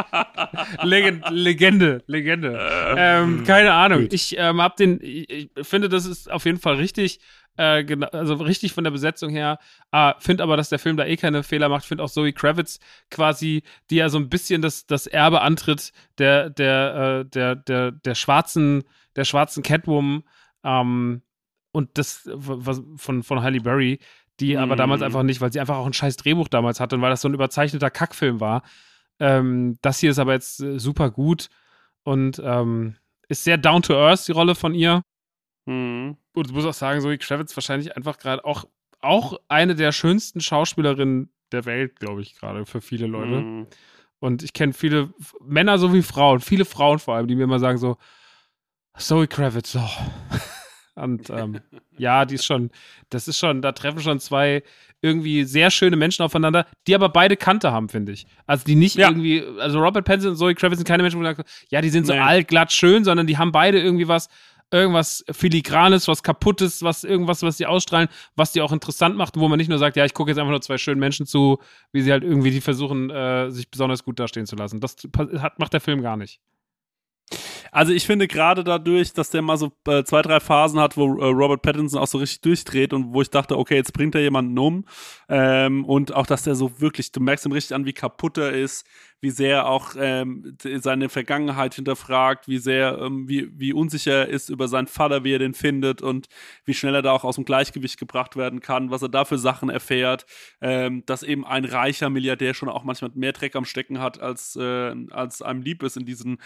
Legend, Legende, Legende. Ähm, keine Ahnung. Ich ähm, hab den, ich, ich finde, das ist auf jeden Fall richtig. Äh, genau, also richtig von der Besetzung her. Äh, finde aber, dass der Film da eh keine Fehler macht. Finde auch Zoe Kravitz quasi, die ja so ein bisschen das, das Erbe antritt der, der, äh, der, der, der schwarzen, der schwarzen Catwoman. Ähm, und das was, von, von Halle Berry, die mm. aber damals mhm. einfach nicht, weil sie einfach auch ein scheiß Drehbuch damals hatte und weil das so ein überzeichneter Kackfilm war. Ähm, das hier ist aber jetzt äh, super gut und ähm, ist sehr down to earth, die Rolle von ihr. Mhm. Und ich muss auch sagen, Zoe Kravitz wahrscheinlich einfach gerade auch, auch eine der schönsten Schauspielerinnen der Welt, glaube ich, gerade für viele Leute. Mhm. Und ich kenne viele Männer sowie Frauen, viele Frauen vor allem, die mir immer sagen so, Zoe Kravitz, oh. Und ähm, ja, die ist schon, das ist schon, da treffen schon zwei irgendwie sehr schöne Menschen aufeinander, die aber beide Kante haben, finde ich. Also die nicht Ja. irgendwie, also Robert Pattinson und Zoe Kravitz sind keine Menschen, wo man sagt, ja, die sind so Nee. alt, glatt, schön, sondern die haben beide irgendwie was, irgendwas Filigranes, was Kaputtes, was irgendwas, was die ausstrahlen, was die auch interessant macht, wo man nicht nur sagt, ja, ich gucke jetzt einfach nur zwei schönen Menschen zu, wie sie halt irgendwie die versuchen, äh, sich besonders gut dastehen zu lassen. Das hat, macht der Film gar nicht. Also ich finde gerade dadurch, dass der mal so äh, zwei, drei Phasen hat, wo äh, Robert Pattinson auch so richtig durchdreht und wo ich dachte, okay, jetzt bringt er jemanden um. Ähm, und auch, dass der so wirklich, du merkst ihm richtig an, wie kaputt er ist, wie sehr auch ähm, seine Vergangenheit hinterfragt, wie sehr, ähm, wie, wie unsicher er ist über seinen Vater, wie er den findet und wie schnell er da auch aus dem Gleichgewicht gebracht werden kann, was er da für Sachen erfährt, ähm, dass eben ein reicher Milliardär schon auch manchmal mehr Dreck am Stecken hat, als, äh, als einem lieb ist in diesen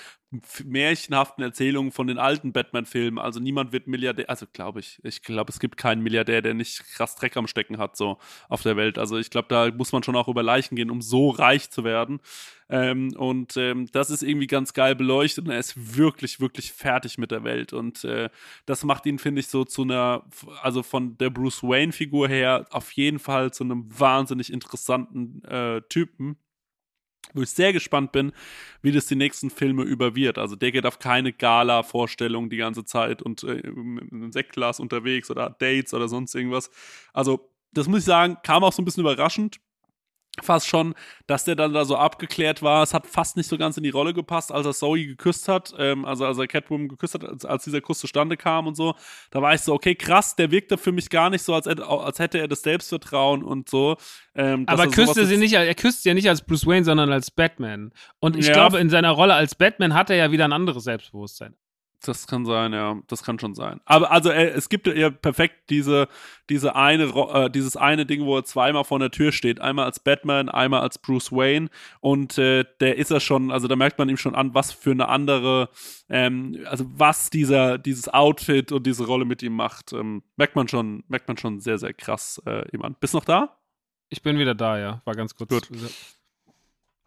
märchenhaften Erzählungen von den alten Batman-Filmen. Also niemand wird Milliardär, also glaube ich, ich glaube, es gibt keinen Milliardär, der nicht krass Dreck am Stecken hat, so auf der Welt. Also ich glaube, da muss man schon auch über Leichen gehen, um so reich zu werden. Ähm, und ähm, das ist irgendwie ganz geil beleuchtet und er ist wirklich, wirklich fertig mit der Welt. Und äh, das macht ihn, finde ich, so zu einer, also von der Bruce Wayne-Figur her, auf jeden Fall zu einem wahnsinnig interessanten äh, Typen wo ich sehr gespannt bin, wie das die nächsten Filme über wird. Also der geht auf keine Gala-Vorstellung die ganze Zeit und äh, mit einem Sektglas unterwegs oder hat Dates oder sonst irgendwas. Also das muss ich sagen, kam auch so ein bisschen überraschend. Fast schon, dass der dann da so abgeklärt war. Es hat fast nicht so ganz in die Rolle gepasst, als er Zoe geküsst hat, ähm, also als er Catwoman geküsst hat, als, als dieser Kuss zustande kam und so. Da war ich so, okay, krass, der wirkte für mich gar nicht so, als, hätte- als hätte er das Selbstvertrauen und so. Ähm, Aber er küsste sie nicht, er küsst ja nicht als Bruce Wayne, sondern als Batman. Und ich Ja. glaube, in seiner Rolle als Batman hat er ja wieder ein anderes Selbstbewusstsein. Das kann sein, ja. Das kann schon sein. Aber also äh, es gibt ja perfekt diese, diese eine, äh, dieses eine Ding, wo er zweimal vor der Tür steht. Einmal als Batman, einmal als Bruce Wayne. Und äh, der ist er schon, also da merkt man ihm schon an, was für eine andere, ähm, also was dieser, dieses Outfit und diese Rolle mit ihm macht, ähm, merkt man schon, merkt man schon sehr, sehr krass äh, ihm an. Bist noch da? Ich bin wieder da, ja. War ganz kurz. Gut.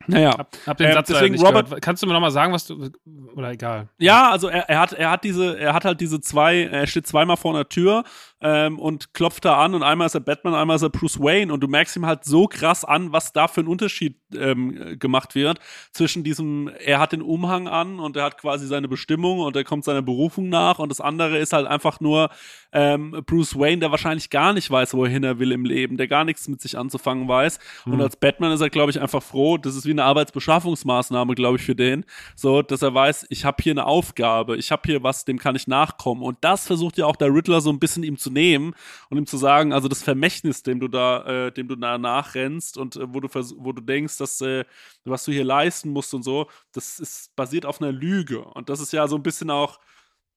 Naja. Hab, hab den Ähm, Satz deswegen nicht Robert- gehört. Kannst du mir nochmal sagen, was du. Oder egal. Ja, also er, er hat er hat diese er hat halt diese zwei er steht zweimal vor einer Tür ähm, und klopft da an und einmal ist er Batman, einmal ist er Bruce Wayne und du merkst ihm halt so krass an, was da für ein Unterschied ähm, gemacht wird zwischen diesem er hat den Umhang an und er hat quasi seine Bestimmung und er kommt seiner Berufung nach und das andere ist halt einfach nur ähm, Bruce Wayne, der wahrscheinlich gar nicht weiß, wohin er will im Leben, der gar nichts mit sich anzufangen weiß und als Batman ist er glaube ich einfach froh, das ist wie eine Arbeitsbeschaffungsmaßnahme, glaube ich, für den, so, dass er weiß, ich habe hier eine Aufgabe, ich habe hier was, dem kann ich nachkommen. Und das versucht ja auch der Riddler so ein bisschen ihm zu nehmen und ihm zu sagen, also das Vermächtnis, dem du da, äh, dem du da nachrennst und äh, wo du wo du denkst, dass äh, was du hier leisten musst und so, das ist basiert auf einer Lüge. Und das ist ja so ein bisschen auch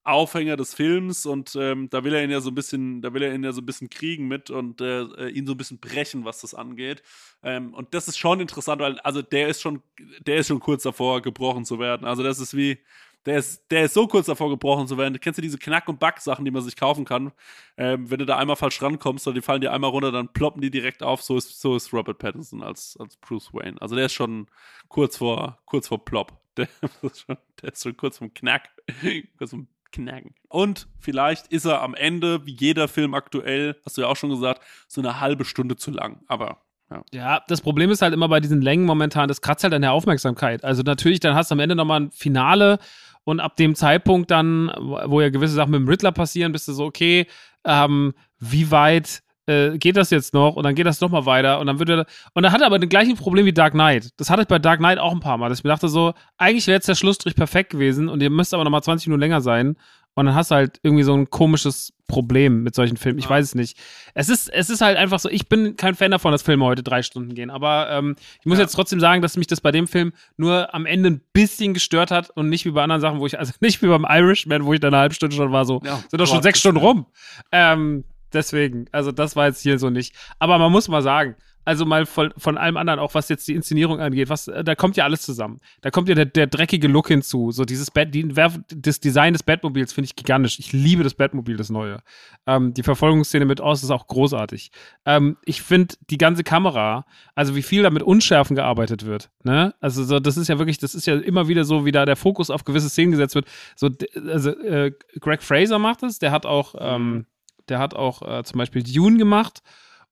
Aufhänger des Films und ähm, da will er ihn ja so ein bisschen, da will er ihn ja so ein bisschen kriegen mit und äh, äh, ihn so ein bisschen brechen, was das angeht. Ähm, und das ist schon interessant, weil also der ist schon, der ist schon kurz davor gebrochen zu werden. Also das ist wie, der ist, der ist so kurz davor gebrochen zu werden. Kennst du diese Knack- und Back-Sachen, die man sich kaufen kann? Ähm, wenn du da einmal falsch rankommst, oder die fallen dir einmal runter, dann ploppen die direkt auf. So ist, so ist Robert Pattinson als, als Bruce Wayne. Also der ist schon kurz vor, kurz vor Plop. Der, ist schon, der ist schon kurz vom Knack. kurz vom Knacken. Und vielleicht ist er am Ende, wie jeder Film aktuell, hast du ja auch schon gesagt, so eine halbe Stunde zu lang. Aber ja. Ja, das Problem ist halt immer bei diesen Längen momentan, das kratzt halt an der Aufmerksamkeit. Also natürlich, dann hast du am Ende nochmal ein Finale und ab dem Zeitpunkt dann, wo ja gewisse Sachen mit dem Riddler passieren, bist du so, okay, ähm, wie weit äh, geht das jetzt noch? Und dann geht das nochmal weiter und dann wird er, und dann hat er aber das gleiche Problem wie Dark Knight. Das hatte ich bei Dark Knight auch ein paar Mal, dass ich mir dachte so, eigentlich wäre jetzt der Schlussstrich perfekt gewesen und ihr müsst aber nochmal 20 Minuten länger sein. Und dann hast du halt irgendwie so ein komisches Problem mit solchen Filmen. Ich Ja. weiß es nicht. Es ist, es ist halt einfach so, ich bin kein Fan davon, dass Filme heute drei Stunden gehen. Aber ähm, ich muss Ja. jetzt trotzdem sagen, dass mich das bei dem Film nur am Ende ein bisschen gestört hat und nicht wie bei anderen Sachen, wo ich, also nicht wie beim Irishman, wo ich dann eine halbe Stunde schon war, so, Ja, sind doch schon sechs Stunden rum. Ähm, deswegen, also das war jetzt hier so nicht. Aber man muss mal sagen, also mal von, von allem anderen, auch was jetzt die Inszenierung angeht, was, äh, da kommt ja alles zusammen. Da kommt ja der, der dreckige Look hinzu. So dieses Bett, die, das Design des Batmobils finde ich gigantisch. Ich liebe das Batmobil, das neue. Ähm, die Verfolgungsszene mit Oz ist auch großartig. Ähm, ich finde die ganze Kamera, also wie viel da mit Unschärfen gearbeitet wird, ne? Also so, das ist ja wirklich, das ist ja immer wieder so, wie da der Fokus auf gewisse Szenen gesetzt wird. So, also äh, Greg Fraser macht es, der hat auch, ähm, der hat auch äh, zum Beispiel Dune gemacht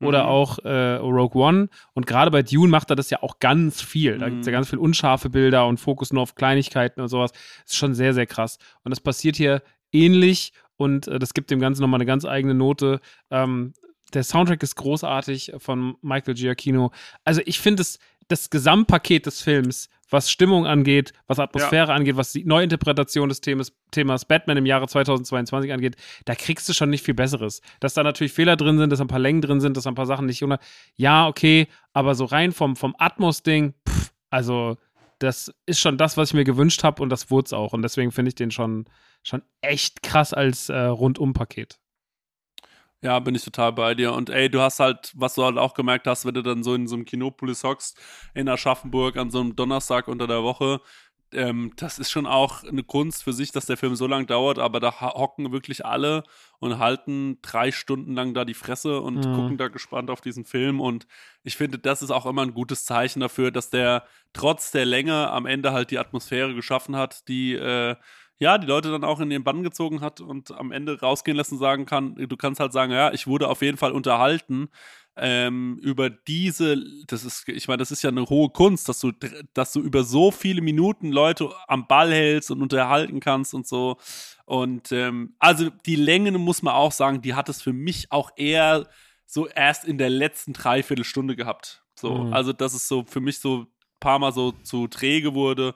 oder Mhm. auch äh, Rogue One. Und gerade bei Dune macht er das ja auch ganz viel. Da gibt es ja Mhm. ganz viel unscharfe Bilder und Fokus nur auf Kleinigkeiten und sowas. Das ist schon sehr, sehr krass. Und das passiert hier ähnlich und äh, das gibt dem Ganzen nochmal eine ganz eigene Note. Ähm, der Soundtrack ist großartig von Michael Giacchino. Also ich finde es, das Gesamtpaket des Films, was Stimmung angeht, was Atmosphäre angeht, was die Neuinterpretation des Themas, Themas Batman im Jahre 2022 angeht, da kriegst du schon nicht viel Besseres. Dass da natürlich Fehler drin sind, dass ein paar Längen drin sind, dass ein paar Sachen nicht. Ja, okay, aber so rein vom, vom Atmos-Ding, also das ist schon das, was ich mir gewünscht habe und das wurde es auch. Und deswegen finde ich den schon, schon echt krass als äh, Rundum-Paket. Ja, bin ich total bei dir. Und ey, du hast halt, was du halt auch gemerkt hast, wenn du dann so in so einem Kinopolis hockst, in Aschaffenburg an so einem Donnerstag unter der Woche, ähm, das ist schon auch eine Kunst für sich, dass der Film so lang dauert, aber da hocken wirklich alle und halten drei Stunden lang da die Fresse und Mhm. gucken da gespannt auf diesen Film. Und ich finde, das ist auch immer ein gutes Zeichen dafür, dass der trotz der Länge am Ende halt die Atmosphäre geschaffen hat, die äh, ja, die Leute dann auch in ihren Bann gezogen hat und am Ende rausgehen lassen sagen kann, du kannst halt sagen, ja, ich wurde auf jeden Fall unterhalten ähm, über diese, das ist, ich meine, das ist ja eine hohe Kunst, dass du, dass du über so viele Minuten Leute am Ball hältst und unterhalten kannst und so. Und ähm, also die Länge muss man auch sagen, die hat es für mich auch eher so erst in der letzten Dreiviertelstunde gehabt. So, Mhm. also dass es so für mich so ein paar Mal so zu träge wurde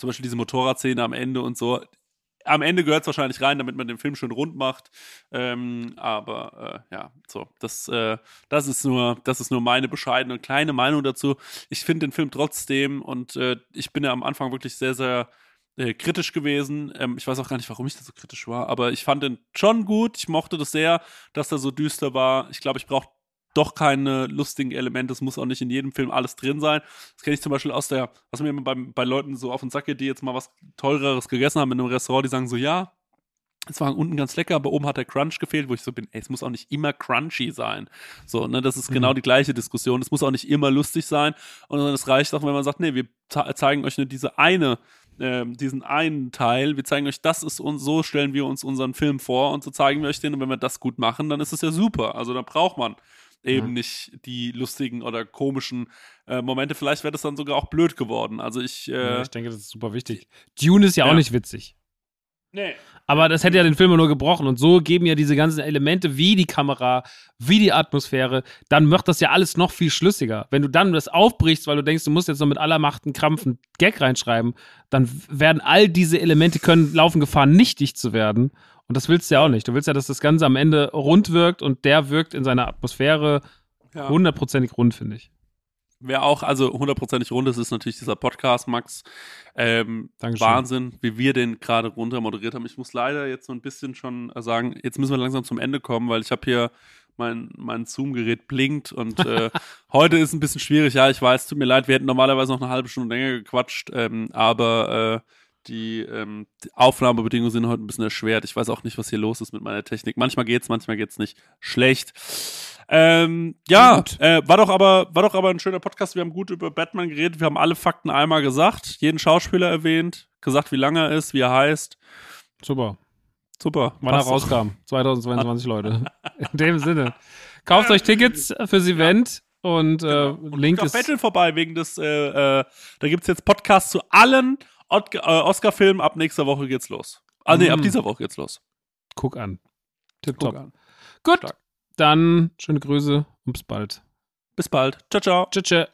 zum Beispiel diese Motorradszene am Ende und so. Am Ende gehört es wahrscheinlich rein, damit man den Film schön rund macht. Ähm, aber äh, ja, so, das, äh, das ist nur, das ist nur meine bescheidene kleine Meinung dazu. Ich finde den Film trotzdem und äh, ich bin ja am Anfang wirklich sehr, sehr äh, kritisch gewesen. Ähm, ich weiß auch gar nicht, warum ich da so kritisch war, aber ich fand den schon gut. Ich mochte das sehr, dass er so düster war. Ich glaube, ich brauche doch keine lustigen Elemente. Es muss auch nicht in jedem Film alles drin sein. Das kenne ich zum Beispiel aus der, was mir immer bei, bei Leuten so auf den Sack geht, die jetzt mal was teureres gegessen haben in einem Restaurant, die sagen so, ja, es war unten ganz lecker, aber oben hat der Crunch gefehlt, wo ich so bin, ey, es muss auch nicht immer crunchy sein. So, ne, das ist genau die gleiche Diskussion. Es muss auch nicht immer lustig sein. Und es reicht auch, wenn man sagt, nee, wir zeigen euch nur diese eine, ähm, diesen einen Teil. Wir zeigen euch, das ist uns, so stellen wir uns unseren Film vor und so zeigen wir euch den. Und wenn wir das gut machen, dann ist es ja super. Also dann braucht man eben Mhm. nicht die lustigen oder komischen äh, Momente. Vielleicht wäre das dann sogar auch blöd geworden. Also ich, äh, ja, ich denke, das ist super wichtig. Dune ist ja, Ja. auch nicht witzig. nee. Aber das hätte ja den Film nur gebrochen. Und so geben ja diese ganzen Elemente wie die Kamera, wie die Atmosphäre, dann macht das ja alles noch viel schlüssiger. Wenn du dann das aufbrichst, weil du denkst, du musst jetzt noch mit aller Macht einen Krampf einen Gag reinschreiben, dann werden all diese Elemente können laufen Gefahr, nicht dicht zu werden. Und das willst du ja auch nicht. Du willst ja, dass das Ganze am Ende rund wirkt und der wirkt in seiner Atmosphäre Ja. hundertprozentig rund, finde ich. Wer auch, also hundertprozentig rund ist, ist natürlich dieser Podcast, Max. Ähm, Dankeschön. Wahnsinn, wie wir den gerade runter moderiert haben. Ich muss leider jetzt so ein bisschen schon äh, sagen, jetzt müssen wir langsam zum Ende kommen, weil ich habe hier mein, mein Zoom-Gerät blinkt und äh, heute ist ein bisschen schwierig. Ja, ich weiß, tut mir leid, wir hätten normalerweise noch eine halbe Stunde länger gequatscht, ähm, aber äh, die, ähm, die Aufnahmebedingungen sind heute ein bisschen erschwert. Ich weiß auch nicht, was hier los ist mit meiner Technik. Manchmal geht's, manchmal geht's nicht. Schlecht. Ähm, ja, äh, war doch aber war doch aber ein schöner Podcast. Wir haben gut über Batman geredet. Wir haben alle Fakten einmal gesagt, jeden Schauspieler erwähnt, gesagt, wie lange er ist, wie er heißt. Super. Super. Wann er rauskam. 2022, Leute. In dem Sinne. Kauft euch Tickets fürs Event und, äh, Und Link ist. Battle vorbei wegen des, äh, äh, da gibt's jetzt Podcasts zu allen Äh, Oscar-Filmen. Ab nächster Woche geht's los. Ah, nee, ab Mm. dieser Woche geht's los. Guck an. Tipptopp. Guck an. Gut. Stark. Dann schöne Grüße und bis bald. Bis bald. Ciao, ciao. Tschüss. tschüss.